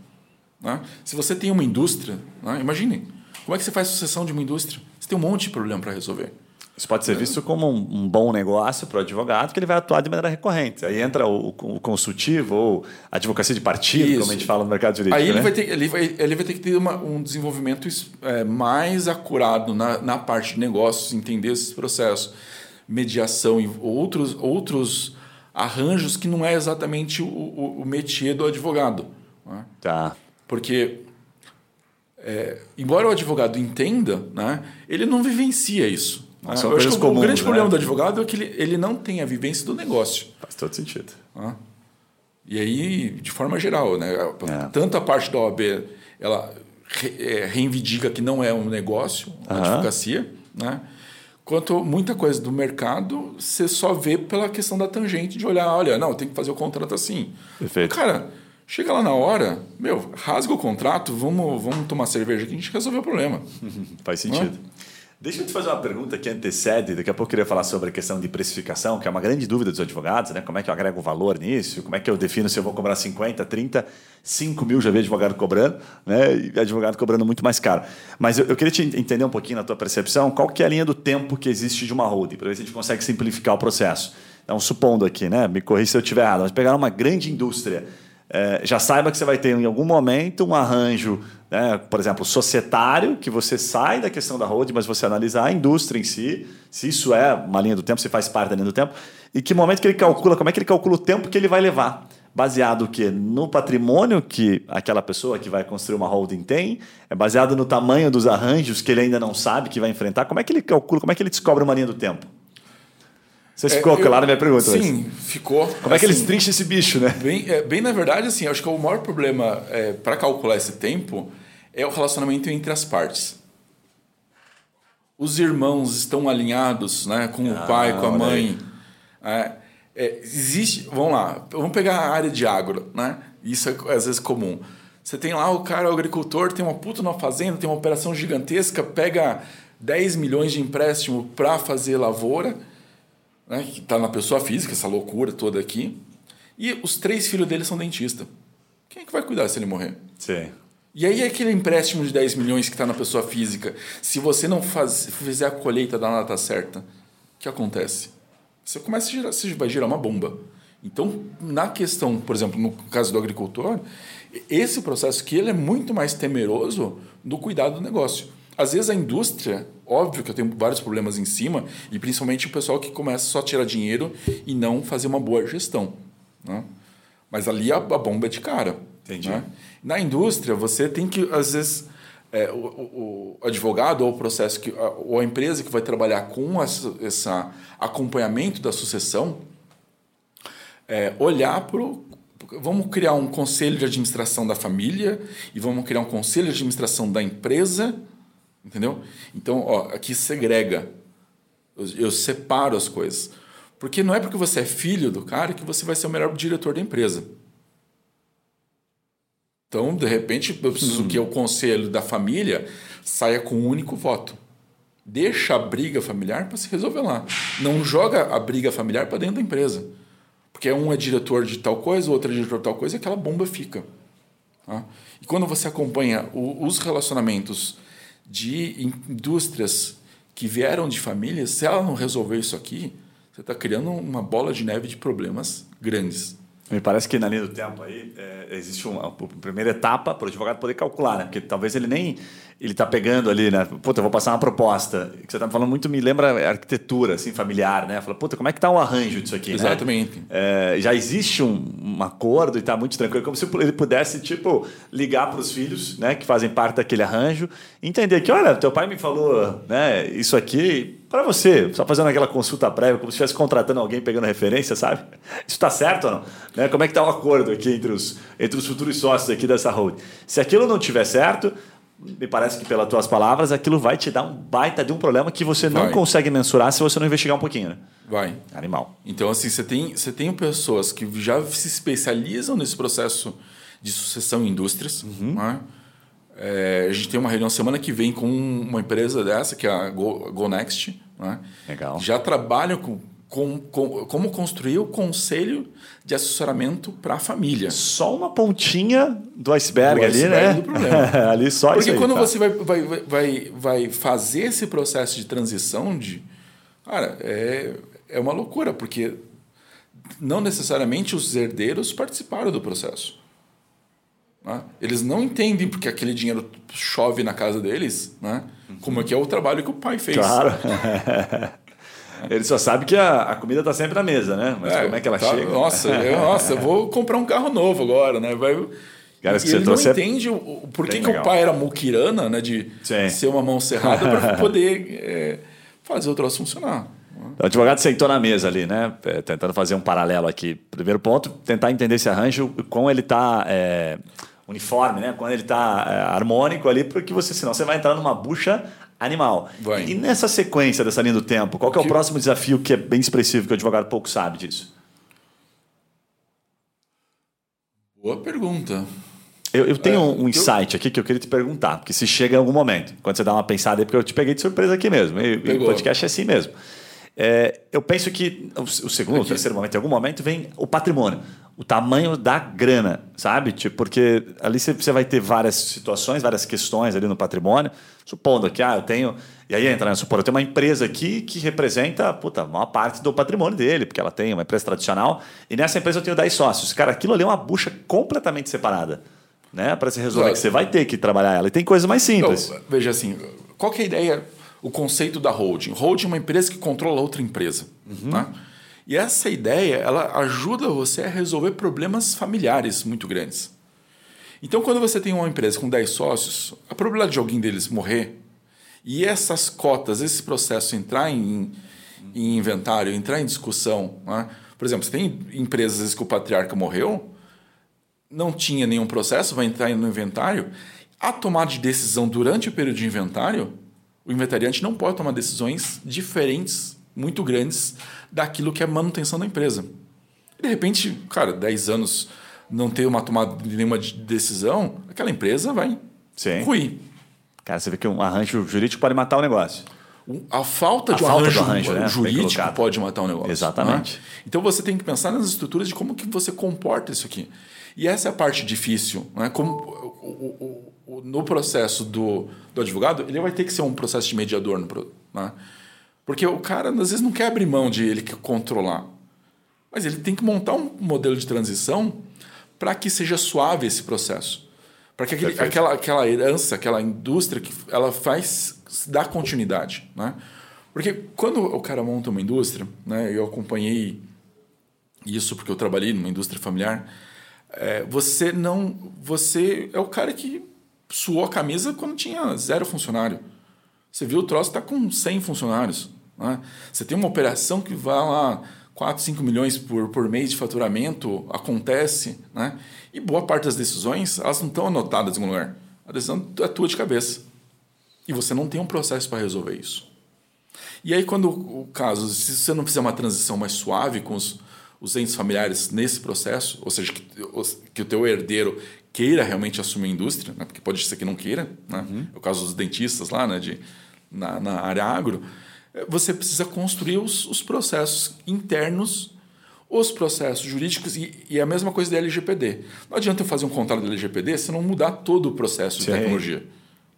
Né? Se você tem uma indústria, né? imaginem, como é que você faz sucessão de uma indústria? Você tem um monte de problema para resolver. Isso pode ser visto como um, um bom negócio para o advogado, que ele vai atuar de maneira recorrente. Aí entra o, o consultivo ou a advocacia de partido, Isso. como a gente fala no mercado jurídico. Aí ele, né? vai, ter, ele, vai, ele vai ter que ter uma, um desenvolvimento é, mais acurado na, na parte de negócios, entender esses processos, mediação e outros, outros arranjos que não é exatamente o, o, o métier do advogado. Né? Tá. Porque é, embora o advogado entenda, né, ele não vivencia isso. Ah, eu acho que comuns, o grande né? problema do advogado é que ele, ele não tem a vivência do negócio. Faz todo sentido. Ah. E aí, de forma geral, né? É. tanto a parte da OAB ela re, é, reivindica que não é um negócio, a advocacia, né? quanto muita coisa do mercado você só vê pela questão da tangente de olhar, olha, não, tem que fazer o contrato assim. Perfeito. Cara, chega lá na hora, meu, rasga o contrato, vamos, vamos tomar cerveja que a gente resolveu o problema. Faz sentido. Deixa eu te fazer uma pergunta que antecede. Daqui a pouco eu queria falar sobre a questão de precificação, que é uma grande dúvida dos advogados, né? Como é que eu agrego valor nisso? Como é que eu defino se eu vou cobrar 50, 30, 5 mil já vi advogado cobrando, né? E advogado cobrando muito mais caro. Mas eu, eu queria te entender um pouquinho na tua percepção, qual que é a linha do tempo que existe de uma holding, para ver se a gente consegue simplificar o processo. Então, supondo aqui, né? Me corrija se eu estiver errado, mas pegar uma grande indústria é, já saiba que você vai ter em algum momento um arranjo, né, por exemplo, societário, que você sai da questão da holding, mas você analisa a indústria em si, se isso é uma linha do tempo, se faz parte da linha do tempo, e que momento que ele calcula, como é que ele calcula o tempo que ele vai levar. Baseado o quê? No patrimônio que aquela pessoa que vai construir uma holding tem, é baseado no tamanho dos arranjos que ele ainda não sabe que vai enfrentar. Como é que ele calcula, como é que ele descobre uma linha do tempo? Você É, ficou claro na minha pergunta. Sim, mas ficou. Como é que ele assim, trincha esse bicho, né? Bem, é, bem na verdade, assim, acho que o maior problema para calcular esse tempo é o relacionamento entre as partes. Os irmãos estão alinhados né, com Ah, o pai, com a olha mãe. É, é, existe. Vamos lá, vamos pegar a área de agro, né? Isso é às vezes comum. Você tem lá o cara, o agricultor, tem uma puta na fazenda, tem uma operação gigantesca, pega 10 milhões de empréstimo para fazer lavoura né, que está na pessoa física, essa loucura toda aqui. E os três filhos dele são dentistas. Quem é que vai cuidar se ele morrer? Sim. E aí aquele empréstimo de 10 milhões que está na pessoa física, se você não faz, fizer a colheita da nata certa, o que acontece? Você começa a gerar, você vai gerar uma bomba. Então, na questão, por exemplo, no caso do agricultor, esse processo aqui ele é muito mais temeroso do cuidado do negócio. Às vezes a indústria, óbvio que eu tenho vários problemas em cima, e principalmente o pessoal que começa só a tirar dinheiro e não fazer uma boa gestão. Né? Mas ali a, a bomba é de cara. Entendi. né? Na indústria, você tem que, às vezes, é, o, o- advogado ou o processo que, ou a empresa que vai trabalhar com essa acompanhamento da sucessão, é, olhar para. Vamos criar um conselho de administração da família e vamos criar um conselho de administração da empresa, entendeu? Então, ó, aqui segrega. Eu, eu separo as coisas. Porque não é porque você é filho do cara que você vai ser o melhor diretor da empresa. Então, de repente, eu preciso que o conselho da família saia com um único voto. Deixa a briga familiar para se resolver lá. Não joga a briga familiar para dentro da empresa. Porque um é diretor de tal coisa, o outro é diretor de tal coisa, e aquela bomba fica. tá? E quando você acompanha o- os relacionamentos de in- indústrias que vieram de famílias, se ela não resolver isso aqui, você está criando uma bola de neve de problemas grandes. Me parece que na linha do tempo aí é, existe uma, uma primeira etapa para o advogado poder calcular, né? Porque talvez ele nem ele está pegando ali, né? Puta, eu vou passar uma proposta. O que você está falando muito me lembra arquitetura, assim, familiar, né? Fala, puta, como é que está o arranjo disso aqui? Exatamente. Né? É, já existe um, um acordo e está muito tranquilo, como se ele pudesse, tipo, ligar para os filhos, né? Que fazem parte daquele arranjo, entender que, olha, teu pai me falou, né? Isso aqui para você, só fazendo aquela consulta prévia, como se estivesse contratando alguém pegando referência, sabe? Isso está certo ou não? Né? Como é que está o acordo aqui entre os, entre os futuros sócios aqui dessa holding? Se aquilo não tiver certo, me parece que pelas tuas palavras, aquilo vai te dar um baita de um problema que você vai. não consegue mensurar se você não investigar um pouquinho, né? Vai. Animal. Então, assim, você tem, você tem pessoas que já se especializam nesse processo de sucessão em indústrias. Uhum. Né? É, a gente tem uma reunião semana que vem com uma empresa dessa, que é a Go, GoNext. Né? Legal. Já trabalham com com, com, como construir o conselho de assessoramento para a família. Só uma pontinha do iceberg, do ali, iceberg né? Do problema. ali só Porque isso quando tá. você vai, vai, vai, vai fazer esse processo de transição de. Cara, é, é uma loucura, porque não necessariamente os herdeiros participaram do processo. Né? Eles não entendem porque aquele dinheiro chove na casa deles, né? como é que é o trabalho que o pai fez. Claro. Ele só sabe que a, a comida está sempre na mesa, né? Mas é, como é que ela tá, chega? Nossa, eu, nossa, vou comprar um carro novo agora, né? Vai, Cara, e ele não entende o, por que, que o pai era muquirana, né? De Sim. ser uma mão cerrada para poder é, fazer o troço funcionar. O advogado sentou na mesa ali, né? É, tentando fazer um paralelo aqui. Primeiro ponto, tentar entender esse arranjo, como ele está é, uniforme, né? Quando ele está é, harmônico ali, porque você, senão você vai entrar numa bucha animal. Vai. E nessa sequência dessa linha do tempo, qual é o que... próximo desafio que é bem expressivo, que o advogado pouco sabe disso? Boa pergunta. Eu, eu tenho é, um insight aqui que eu queria te perguntar, porque se chega em algum momento, quando você dá uma pensada aí, porque eu te peguei de surpresa aqui mesmo, e, o podcast é assim mesmo. É, eu penso que o, segundo ou terceiro momento, em algum momento, vem o patrimônio, o tamanho da grana, sabe? Tipo, porque ali você vai ter várias situações, várias questões ali no patrimônio, supondo que, ah, eu tenho. E aí entra, né? Supor, eu tenho uma empresa aqui que representa puta, a maior parte do patrimônio dele, porque ela tem uma empresa tradicional, e nessa empresa eu tenho 10 sócios. Cara, aquilo ali é uma bucha completamente separada. Né, para se resolver, que você vai ter que trabalhar ela. E tem coisa mais simples. Então, veja assim, qual é a ideia o conceito da holding. Holding é uma empresa que controla outra empresa. Uhum. Né? E essa ideia ela ajuda você a resolver problemas familiares muito grandes. Então, quando você tem uma empresa com 10 sócios, a probabilidade de alguém deles morrer e essas cotas, esse processo entrar em, em inventário, entrar em discussão. Né? Por exemplo, você tem empresas que o patriarca morreu, não tinha nenhum processo, vai entrar no inventário. A tomada de decisão durante o período de inventário o inventariante não pode tomar decisões diferentes, muito grandes, daquilo que é manutenção da empresa. De repente, cara, 10 anos não ter uma tomada de nenhuma decisão, aquela empresa vai Sim. ruir. Cara, você vê que um arranjo jurídico pode matar o negócio. A falta, a de, um falta arranjo, arranjo né? jurídico pode matar o negócio. Exatamente. Né? Então você tem que pensar nas estruturas de como que você comporta isso aqui. E essa é a parte difícil. Né? Como o, o, no processo do, do advogado, ele vai ter que ser um processo de mediador. No, né? Porque o cara, às vezes, não quer abrir mão de ele controlar. Mas ele tem que montar um modelo de transição para que seja suave esse processo. Para que aquele, aquela, aquela herança, aquela indústria, que ela faz dar continuidade. Né? Porque quando o cara monta uma indústria, né, eu acompanhei isso porque eu trabalhei numa indústria familiar, é, você não. Você é o cara que suou a camisa quando tinha zero funcionário. Você viu o troço está com 100 funcionários. Né? Você tem uma operação que vai lá 4, 5 milhões por, por mês de faturamento, acontece. Né? E boa parte das decisões elas não estão anotadas em algum lugar. A decisão é tua de cabeça. E você não tem um processo para resolver isso. E aí, quando o caso, se você não fizer uma transição mais suave com os, os entes familiares nesse processo, ou seja, que, que o teu herdeiro queira realmente assumir a indústria, né? porque pode ser que não queira, né? Uhum. é o caso dos dentistas lá, né? De, na, na área agro, você precisa construir os, os processos internos, os processos jurídicos e, e, a mesma coisa da LGPD. Não adianta eu fazer um contrato da LGPD se não mudar todo o processo Sim. de tecnologia.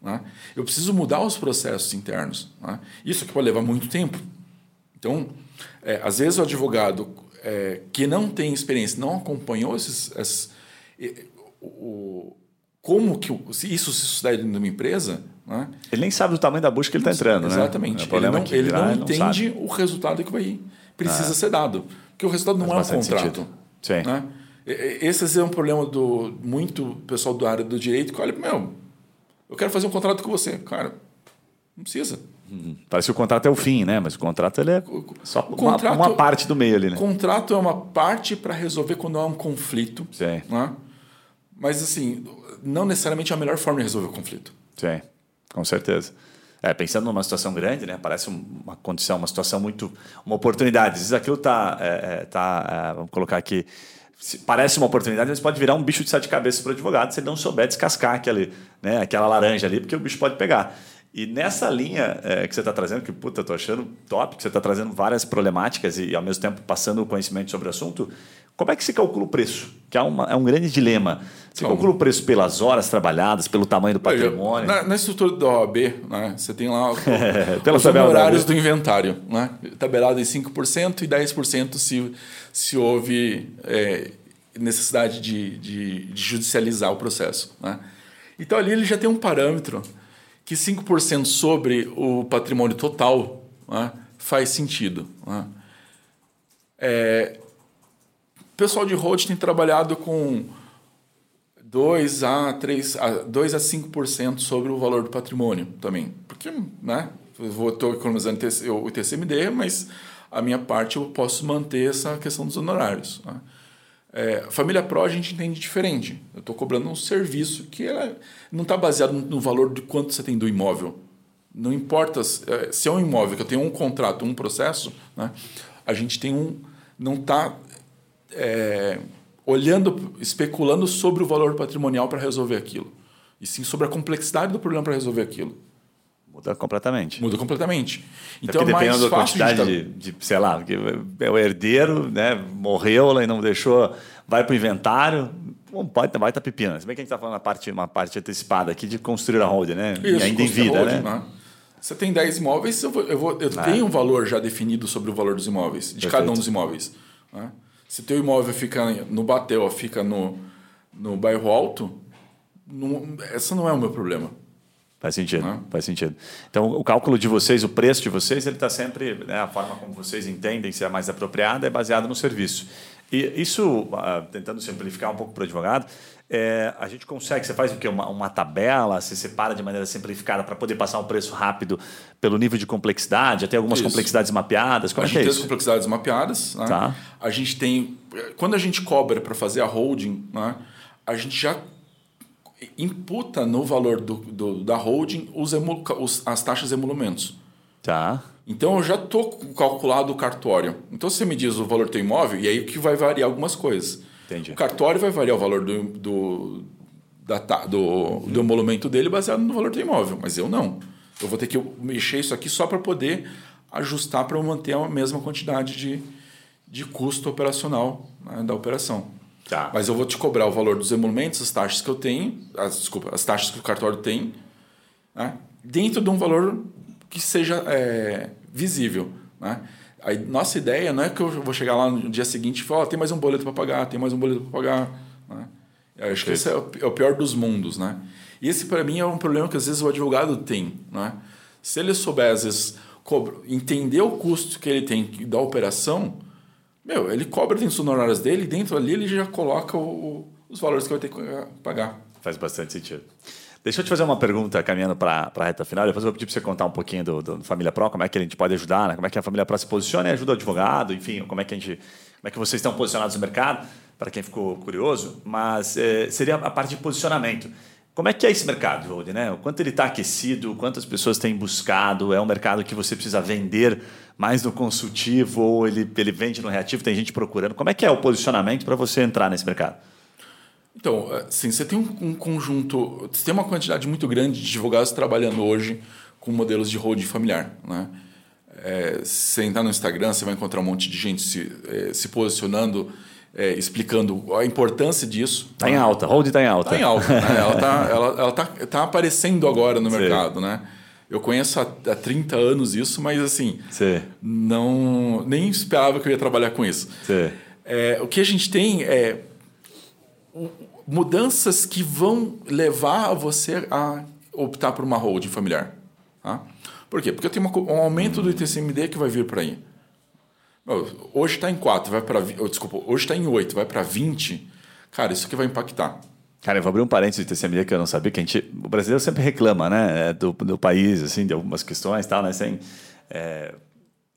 Né? Eu preciso mudar os processos internos. Né? Isso aqui pode levar muito tempo. Então, é, às vezes o advogado é, que não tem experiência, não acompanhou esses, esses o, como que isso se sucede dentro de uma empresa, né? ele nem sabe o tamanho da busca que ele está entrando, Exatamente. né? Ele não, ele não entende não o resultado que vai precisa ah. ser dado, porque o resultado não Faz é um contrato. Sim. Né? Esse é um problema do muito pessoal da área do direito que olha, meu, eu quero fazer um contrato com você, cara, não precisa. Uhum. Parece que o contrato é o fim, né? Mas o contrato ele é só contrato, uma, uma, parte do meio ali, né? Contrato é uma parte para resolver quando há um conflito. Sim. Né? Mas assim, não necessariamente é a melhor forma de resolver o conflito. Sim, com certeza. É, pensando numa situação grande, né? Parece uma condição, uma situação muito, uma oportunidade. Às vezes aquilo tá, é, é tá, é, vamos colocar aqui, parece uma oportunidade, mas pode virar um bicho de sete cabeças para o advogado se ele não souber descascar aquele, né? Aquela laranja ali, porque o bicho pode pegar. E nessa linha é, que você está trazendo, que puta, tô achando top, que você está trazendo várias problemáticas e, ao mesmo tempo passando o conhecimento sobre o assunto, como é que se calcula o preço? Que é, uma, é um grande dilema. Você Como? calcula o preço pelas horas trabalhadas, pelo tamanho do patrimônio? Na, na estrutura da OAB, né, você tem lá os honorários do inventário, né, tabelado em 5% e 10% se, se houve é, necessidade de, de, de, judicializar o processo. Né? Então ali ele já tem um parâmetro que 5% sobre o patrimônio total né, faz sentido. Né? É, o pessoal de road tem trabalhado com 2 a 3 a 2 a 5% sobre o valor do patrimônio também. Porque, né, eu estou economizando o TCMD, mas a minha parte eu posso manter essa questão dos honorários. Né? É, família Pro a gente entende diferente. Eu estou cobrando um serviço que ela não está baseado no valor de quanto você tem do imóvel. Não importa é, se é um imóvel que eu tenho um contrato, um processo, né? a gente tem um. Não está é, olhando, especulando sobre o valor patrimonial para resolver aquilo. E sim sobre a complexidade do problema para resolver aquilo. Muda completamente. Muda completamente. Então, é dependendo da quantidade de, de, de, sei lá, é o herdeiro, né, morreu e não deixou, vai para o inventário, bom, pode, vai estar tá. Se bem que a gente está falando uma parte, uma parte antecipada aqui de construir a holding, né? Isso, ainda em vida, holding, né? né? Você tem 10 imóveis, eu, vou, eu, vou, eu ah. tenho um valor já definido sobre o valor dos imóveis, de Perfeito. cada um dos imóveis. Né? Se teu imóvel fica no Batel, fica no, no bairro alto, não, essa não é o meu problema. Faz sentido, não. faz sentido. Então, o cálculo de vocês, o preço de vocês, ele está sempre, né, a forma como vocês entendem se é mais apropriada é baseado no serviço. E isso, uh, tentando simplificar um pouco para o advogado, é, a gente consegue, você faz o quê? Uma, uma tabela, você separa de maneira simplificada para poder passar um preço rápido pelo nível de complexidade, até algumas isso. complexidades mapeadas. Como a é gente é tem as complexidades mapeadas. Né? Tá. A gente tem. Quando a gente cobra para fazer a holding, né, a gente já imputa no valor do, do da holding os, emul, os, as taxas de emolumentos. Tá. Então eu já estou calculado o cartório. Então você me diz o valor do teu imóvel e aí que vai variar algumas coisas. Entendi. O cartório vai variar o valor do, do, da, do, uhum. do emolumento dele baseado no valor do imóvel, mas eu não. Eu vou ter que mexer isso aqui só para poder ajustar para manter a mesma quantidade de, de custo operacional né, da operação. Tá. Mas eu vou te cobrar o valor dos emolumentos, as taxas que eu tenho, as, desculpa, as taxas que o cartório tem, né, dentro de um valor que seja é, visível. Né? A nossa ideia não é que eu vou chegar lá no dia seguinte e falar, oh, tem mais um boleto para pagar, tem mais um boleto para pagar. Né? Eu acho que esse é o, é pior dos mundos. Né? E esse, para mim, é um problema que às vezes o advogado tem. Né? Se ele souber, às vezes, entender o custo que ele tem da operação, meu, ele cobra dentro dos honorários dele, dentro ali ele já coloca o, os valores que vai ter que pagar. Faz bastante sentido. Deixa eu te fazer uma pergunta caminhando para a reta final. Depois eu vou pedir para você contar um pouquinho do, do, Família Pro, como é que a gente pode ajudar, né? como é que a Família Pro se posiciona e ajuda o advogado, enfim, como é que a gente, como é que vocês estão posicionados no mercado, para quem ficou curioso. Mas é, seria a parte de posicionamento. Como é que é esse mercado, Rold, né? O quanto ele está aquecido, quantas pessoas têm buscado? É um mercado que você precisa vender mais no consultivo ou ele, ele vende no reativo? Tem gente procurando. Como é que é o posicionamento para você entrar nesse mercado? Então, assim, você tem um, um, conjunto, você tem uma quantidade muito grande de advogados trabalhando hoje com modelos de holding familiar. Né? É, você entrar no Instagram, você vai encontrar um monte de gente se, é, se posicionando, é, explicando a importância disso. Está em alta, holding está em alta. Está em alta, né? ela está ela, ela tá, tá aparecendo agora no Sim. mercado. Né? Eu conheço há, há 30 anos isso, mas assim, Sim. não nem esperava que eu ia trabalhar com isso. É, o que a gente tem é mudanças que vão levar você a optar por uma holding familiar. Tá? Por quê? Porque eu tenho uma um aumento do ITCMD que vai vir por aí. Hoje está em 4, vai para. Desculpa, hoje está em 8, vai para 20. Cara, isso aqui vai impactar. Cara, eu vou abrir um parênteses de TCMD que eu não sabia, que a gente, o brasileiro sempre reclama, né, é, do, do país, assim, de algumas questões e tal, né, sem é,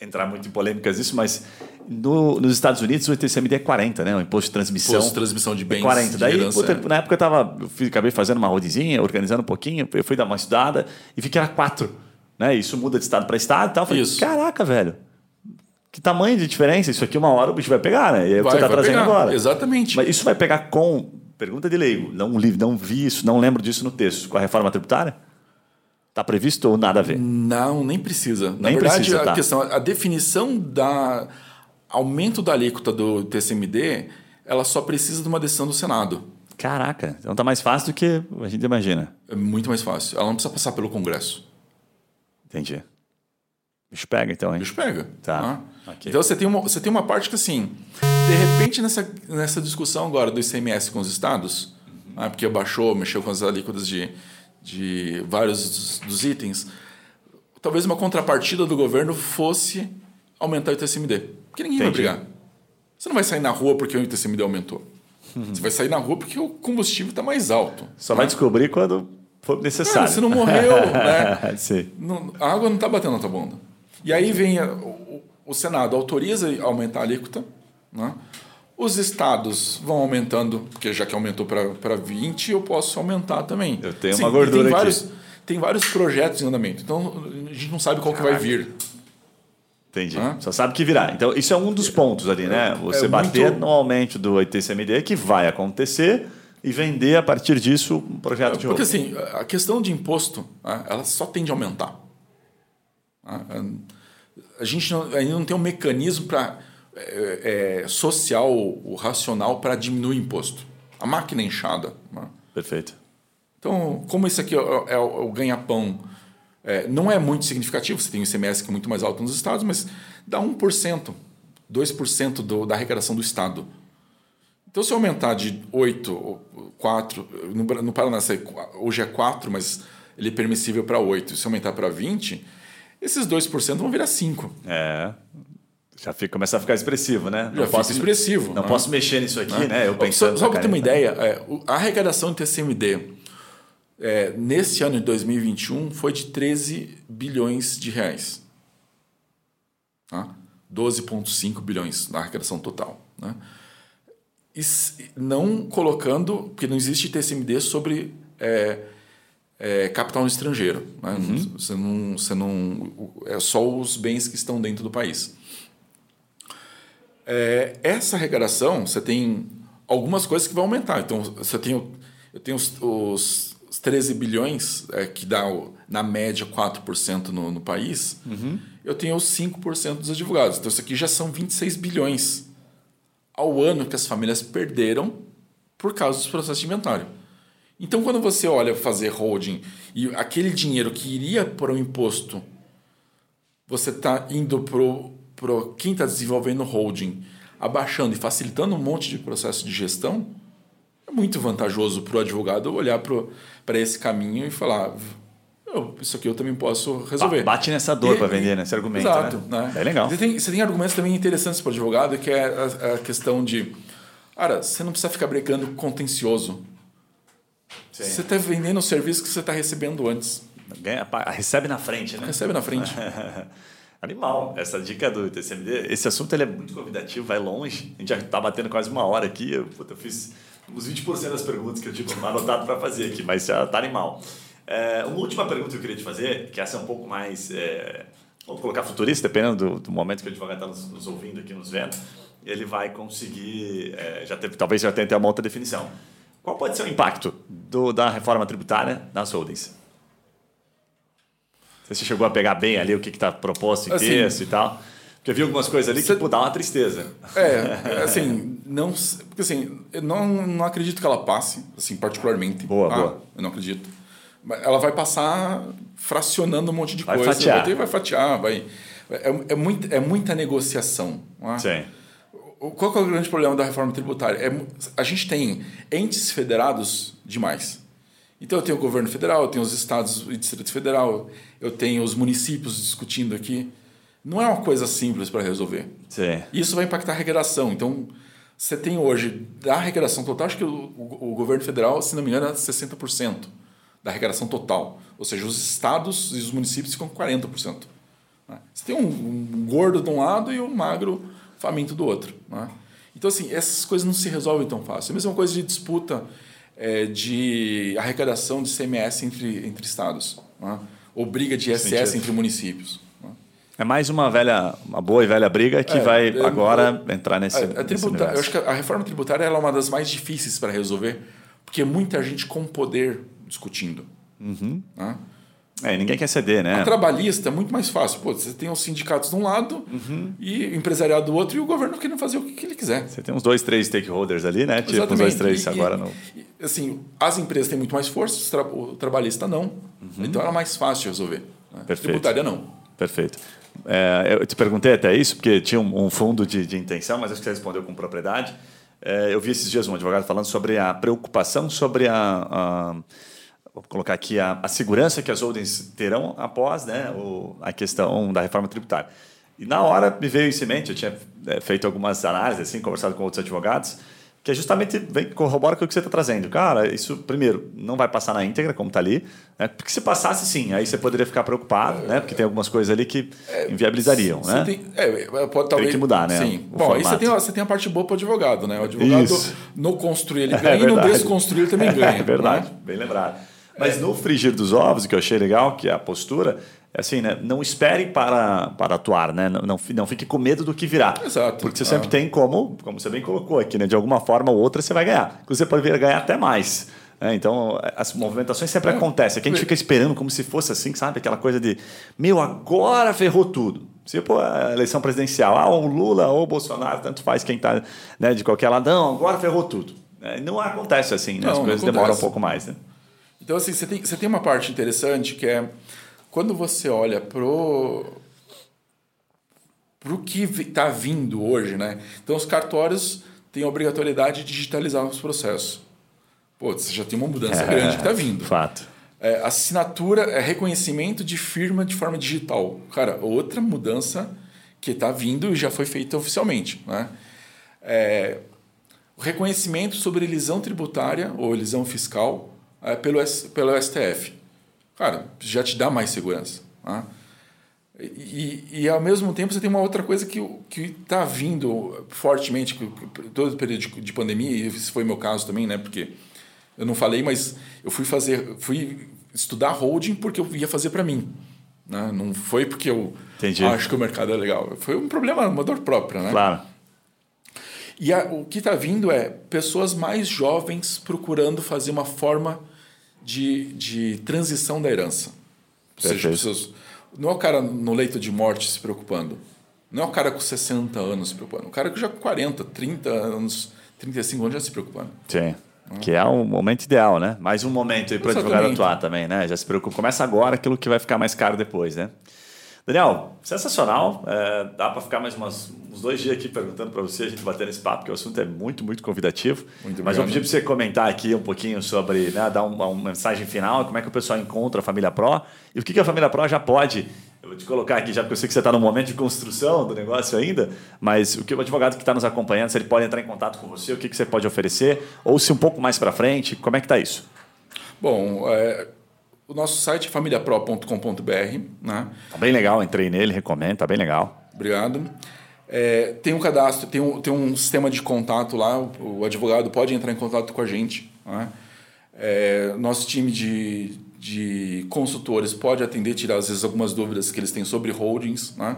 entrar muito em polêmicas disso, mas no- nos Estados Unidos o ITCMD é 40, né, o imposto de transmissão. Imposto de transmissão de é bens. 40. de Daí, herança, puta, é. na época eu tava, eu acabei fazendo uma rodinha, organizando um pouquinho, eu fui dar uma estudada e vi que era 4, né, isso muda de estado para estado e tal. Eu Falei, Isso. caraca, velho, que tamanho de diferença, isso aqui uma hora o bicho vai pegar, né, e aí Vai- você tá vai trazendo pegar, agora. Exatamente. Mas isso vai pegar com. Pergunta de leigo. Não, li, não vi isso, não lembro disso no texto. Com a reforma tributária? Está previsto ou nada a ver? Não, nem precisa. Na Nem verdade, precisa, a tá. questão, a definição da aumento da alíquota do TCMD, ela só precisa de uma decisão do Senado. Caraca, então tá mais fácil do que a gente imagina. É muito mais fácil. Ela não precisa passar pelo Congresso. Entendi. Bicho pega então, hein? Bicho pega. Tá. né? Ok. Então você tem, uma, você tem uma parte que assim, de repente nessa, nessa discussão agora do ICMS com os estados, né, porque baixou, mexeu com as alíquotas de, de vários dos, dos itens, talvez uma contrapartida do governo fosse aumentar o ITCMD. Porque ninguém vai Entendi. brigar. Você não vai sair na rua porque o ITCMD aumentou. Você vai sair na rua porque o combustível está mais alto. Só vai descobrir quando for Cara, necessário. você não morreu, né? Sim. Não- a água não está batendo na tua bunda. E aí vem a- o, o Senado autoriza a aumentar a alíquota, né? Os estados vão aumentando, porque já que aumentou para 20, eu posso aumentar também. Eu tenho Sim, uma gordura tem aqui. vários, Tem vários projetos em andamento. Então a gente não sabe qual que vai Caraca. vir. Entendi. Hã? Só sabe que virá. Então, isso é um dos pontos ali, né? Você é bater muito- no aumento do ITCMD, que vai acontecer, e vender a partir disso um projeto de Porque holding. assim, a questão de imposto, né, ela só tende a aumentar. A gente não, ainda não tem um mecanismo para é, é, social ou racional para diminuir o imposto. A máquina é inchada. né? Perfeito. Então, como isso aqui é, o- é o, ganha-pão, é, não é muito significativo, você tem o ICMS que é muito mais alto nos estados, mas dá 1%, 2% do, da arrecadação do estado. Então, se eu aumentar de 8, ou 4, no, no Paraná hoje é 4, mas ele é permissível para 8, se eu aumentar para 20, esses 2% vão virar 5. É. Já fica, começa a ficar expressivo, né? Já fica expressivo, Não né? posso mexer nisso aqui, né? Eu Só, pensando. só para ter uma ideia, é, a arrecadação de TCMD é, nesse ano de 2021 foi de 13 bilhões de reais. Tá? 12,5 bilhões na arrecadação total. Né? E não colocando, porque não existe TCMD sobre é, é, capital no estrangeiro. Né? Você não, você não, é só os bens que estão dentro do país. É, essa arrecadação, você tem algumas coisas que vão aumentar. Então, você tem, eu tenho os, os, os 13 bilhões, é, que dá, na média, 4% no, no país. Eu tenho os 5% dos advogados. Então, isso aqui já são 26 bilhões ao ano que as famílias perderam por causa dos processos de inventário. Então, quando você olha fazer holding e aquele dinheiro que iria para o imposto você está indo pro, pro quem está desenvolvendo holding, abaixando e facilitando um monte de processo de gestão, é muito vantajoso para o advogado olhar para esse caminho e falar: "Eu, isso aqui eu também posso resolver. Ba- Bate nessa dor para vender, nesse argumento. Exato. né? Né? É legal. Você tem, você tem argumentos também interessantes para o advogado, que é a, a questão de. Cara, você não precisa ficar brincando com Você está vendendo o serviço que você está recebendo antes. Ganha- recebe na frente, né? Recebe na frente. Animal. Essa dica do TCMD, esse assunto ele é muito convidativo, vai longe. A gente já está batendo quase uma hora aqui. Eu, puta, eu fiz uns 20% das perguntas que eu tinha anotado para fazer aqui, mas já está animal. É, uma última pergunta que eu queria te fazer, que essa é um pouco mais. É, vamos colocar futurista, dependendo do, do momento que o advogado está nos, nos ouvindo aqui, nos vendo, ele vai conseguir. é, já teve, talvez já tenha até uma outra definição. Qual pode ser o impacto do, da reforma tributária nas holdings? Você chegou a pegar bem ali o que está proposto em Assim, texto e tal? Porque eu vi algumas coisas ali que Cê- pô, dá uma tristeza. É, assim, não, porque assim, eu não, não acredito que ela passe, assim, particularmente. Boa, tá? boa. Eu não acredito. ela vai passar fracionando um monte de vai coisa. Fatiar. Vai, ter, vai fatiar. Vai, é, é, muito, é muita negociação. Não é? Sim. Qual é o grande problema da reforma tributária? É, a gente tem entes federados demais. Então eu tenho o governo federal, eu tenho os estados e distrito federal, eu tenho os municípios discutindo aqui. Não é uma coisa simples para resolver. Sim. Isso vai impactar a arrecadação. Então, você tem hoje, da arrecadação total, acho que o, o, o governo federal, se não me engano, é 60% da arrecadação total. Ou seja, os estados e os municípios ficam com 40%. Né? Você tem um, um, gordo de um lado e um magro faminto do outro. Né? Então, assim, essas coisas não se resolvem tão fácil. É a mesma coisa de disputa é, de arrecadação de CMS entre, entre estados. Né? Ou briga de ISS entre municípios. É mais uma velha, uma boa e velha briga que é, vai é, agora é, entrar nesse. A, a tributa, eu acho que a reforma tributária é uma das mais difíceis para resolver, porque muita gente com poder discutindo. Uhum. Né? É, ninguém quer ceder, né? A trabalhista é muito mais fácil. Pô, você tem os sindicatos de um lado uhum. e o empresariado do outro e o governo querendo fazer o que ele quiser. Você tem uns dois, três stakeholders ali, né? Tipo, uns dois, três e, agora não. Assim, as empresas têm muito mais força, o trabalhista não. Uhum. Então era mais fácil de resolver. Né? Perfeito. Tributária não. Perfeito. É, eu te perguntei até isso, porque tinha um, um fundo de, de, intenção, mas acho que você respondeu com propriedade. É, eu vi esses dias um advogado falando sobre a preocupação sobre a, a vou colocar aqui a, a, segurança que as holdings terão após né, o, a questão da reforma tributária. E na hora me veio isso em mente, eu tinha é, feito algumas análises, assim, conversado com outros advogados, que é justamente vem corrobora com o que você está trazendo. Cara, isso, primeiro, não vai passar na íntegra, como está ali, né? porque se passasse sim, aí você poderia ficar preocupado, né? porque tem algumas coisas ali que é, inviabilizariam. Né? Tem, é, pode, talvez, tem que mudar, né? Sim. Bom, aí você tem, você tem a parte boa para o advogado. Né? O advogado, isso. no construir, ele ganha, é e no desconstruir, ele também ganha. É verdade, né? bem lembrado. Mas no frigir dos ovos, que eu achei legal, que é a postura, é assim, né? Não espere para, para atuar, né? Não, não, não fique com medo do que virá. Exato. Porque você ah. sempre tem como, como você bem colocou aqui, né? De alguma forma ou outra você vai ganhar. Você pode vir ganhar até mais. É, então, as movimentações sempre é. acontecem. Aqui a gente fica esperando como se fosse assim, sabe? Aquela coisa de, meu, agora ferrou tudo. Tipo a eleição presidencial, ah, o Lula ou o Bolsonaro, tanto faz quem está né, de qualquer lado, não, agora ferrou tudo. É, não acontece assim, né? Não, as coisas demoram um pouco mais. Né? Então, assim, você tem, você tem uma parte interessante que é quando você olha pro pro que está vindo hoje, né? Então, os cartórios têm a obrigatoriedade de digitalizar os processos. Pô, você já tem uma mudança é, grande que está vindo. Fato. É, assinatura é reconhecimento de firma de forma digital. Cara, outra mudança que está vindo e já foi feita oficialmente. Né? É, o reconhecimento sobre elisão tributária ou elisão fiscal pelo, pelo STF. Cara, já te dá mais segurança. Tá? E, e, ao mesmo tempo você tem uma outra coisa que está vindo fortemente, todo o período de, de pandemia, e esse foi meu caso também, né? Porque eu não falei, mas eu fui fazer, fui estudar holding porque eu ia fazer para mim. Né? Não foi porque eu Entendi. acho que o mercado é legal. Foi um problema, uma dor própria, né? Claro. E a, o que está vindo é pessoas mais jovens procurando fazer uma forma de, de transição da herança. Ou seja, pessoas, não é o cara no leito de morte se preocupando. Não é o cara com 60 anos se preocupando. O cara que já com 40, 30 anos, 35 anos já se preocupando. Sim. Que é o momento ideal, né? Mais um momento para o advogado atuar também, né? Já se preocupa. Começa agora aquilo que vai ficar mais caro depois, né? Daniel, sensacional. É, dá para ficar mais umas, uns dois dias aqui perguntando para você, a gente bater nesse papo, porque o assunto é muito, muito convidativo. Muito Mas vou pedir para você comentar aqui um pouquinho sobre, né, dar uma, uma, mensagem final, como é que o pessoal encontra a Família Pro e o que, que a Família Pro já pode. Eu vou te colocar aqui já, porque eu sei que você está no momento de construção do negócio ainda, mas o que o advogado que está nos acompanhando, se ele pode entrar em contato com você, o que, que você pode oferecer, ou se um pouco mais para frente, como é que está isso? Bom, é, o nosso site é familiapro.com.br. Né? Tá bem legal, entrei nele, recomendo, tá bem legal. Obrigado. É, tem um cadastro, tem um, tem um sistema de contato lá, o, o advogado pode entrar em contato com a gente. Né? É, nosso time de, de consultores pode atender, tirar às vezes algumas dúvidas que eles têm sobre holdings. Né?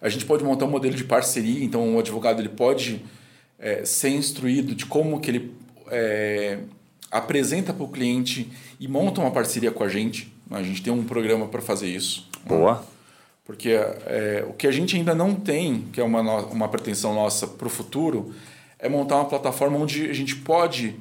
A gente pode montar um modelo de parceria, então o advogado ele pode é, ser instruído de como que ele é, apresenta para o cliente e monta uma parceria com a gente. A gente tem um programa para fazer isso. Boa. Porque é, o que a gente ainda não tem, que é uma, uma pretensão nossa para o futuro, é montar uma plataforma onde a gente pode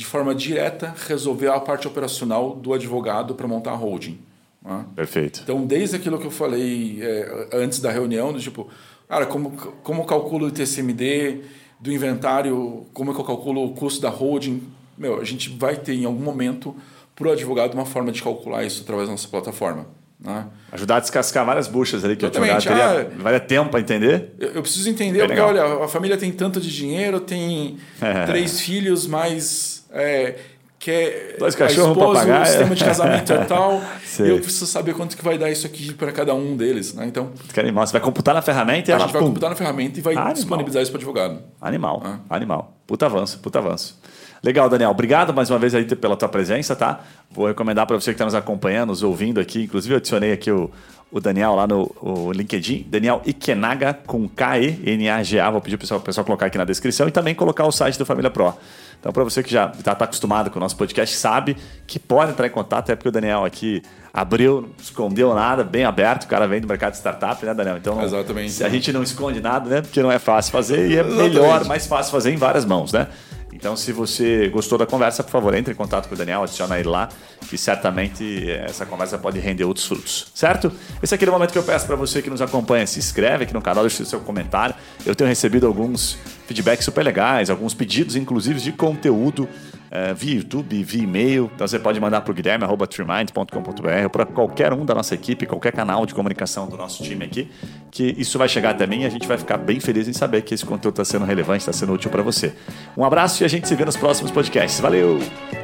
de forma direta, resolver a parte operacional do advogado para montar a holding. Né? Perfeito. Então, desde aquilo que eu falei é, antes da reunião, do tipo, cara, como, como eu calculo o TCMD do inventário, como é que eu calculo o custo da holding, meu, a gente vai ter em algum momento para o advogado uma forma de calcular isso através da nossa plataforma. Né? Ajudar a descascar várias buchas ali que Exatamente. o advogado teria, ah, vai ter tempo para entender. Eu, eu, preciso entender, porque olha, a família tem tanto de dinheiro, tem é. três filhos, mais é, quer Dois cachorros para pagar. O sistema de casamento é tal. e eu preciso saber quanto que vai dar isso aqui para cada um deles. Né? Então, que animal. Você vai computar na ferramenta e A gente vai computar na ferramenta e vai animal. disponibilizar isso para o advogado. Animal, ah. animal. Puta avanço, puta avanço. Legal, Daniel. Obrigado mais uma vez aí pela tua presença, tá? Vou recomendar para você que está nos acompanhando, nos ouvindo aqui. Inclusive, eu adicionei aqui o, o Daniel lá no LinkedIn. Daniel Ikenaga com K-E-N-A-G-A. Vou pedir para o pessoal colocar aqui na descrição e também colocar o site do Família Pro. Então, para você que já está tá acostumado com o nosso podcast, sabe que pode entrar em contato, é porque o Daniel aqui abriu, não escondeu nada, bem aberto, o cara vem do mercado de startup, né, Daniel? Então, Exatamente. a gente não esconde nada, né? Porque não é fácil fazer e é Exatamente. melhor, mais fácil fazer em várias mãos, né? Então, se você gostou da conversa, por favor, entre em contato com o Daniel, adiciona ele lá, que certamente essa conversa pode render outros frutos, certo? Esse é aquele momento que eu peço para você que nos acompanha, se inscreve aqui no canal, deixa o seu comentário. Eu tenho recebido alguns feedbacks super legais, alguns pedidos, inclusive, de conteúdo uh, via YouTube, via e-mail. Então você pode mandar para o guilherme.trimind.com.br ou para qualquer um da nossa equipe, qualquer canal de comunicação do nosso time aqui, que isso vai chegar até mim e a gente vai ficar bem feliz em saber que esse conteúdo está sendo relevante, está sendo útil para você. Um abraço e a gente se vê nos próximos podcasts. Valeu!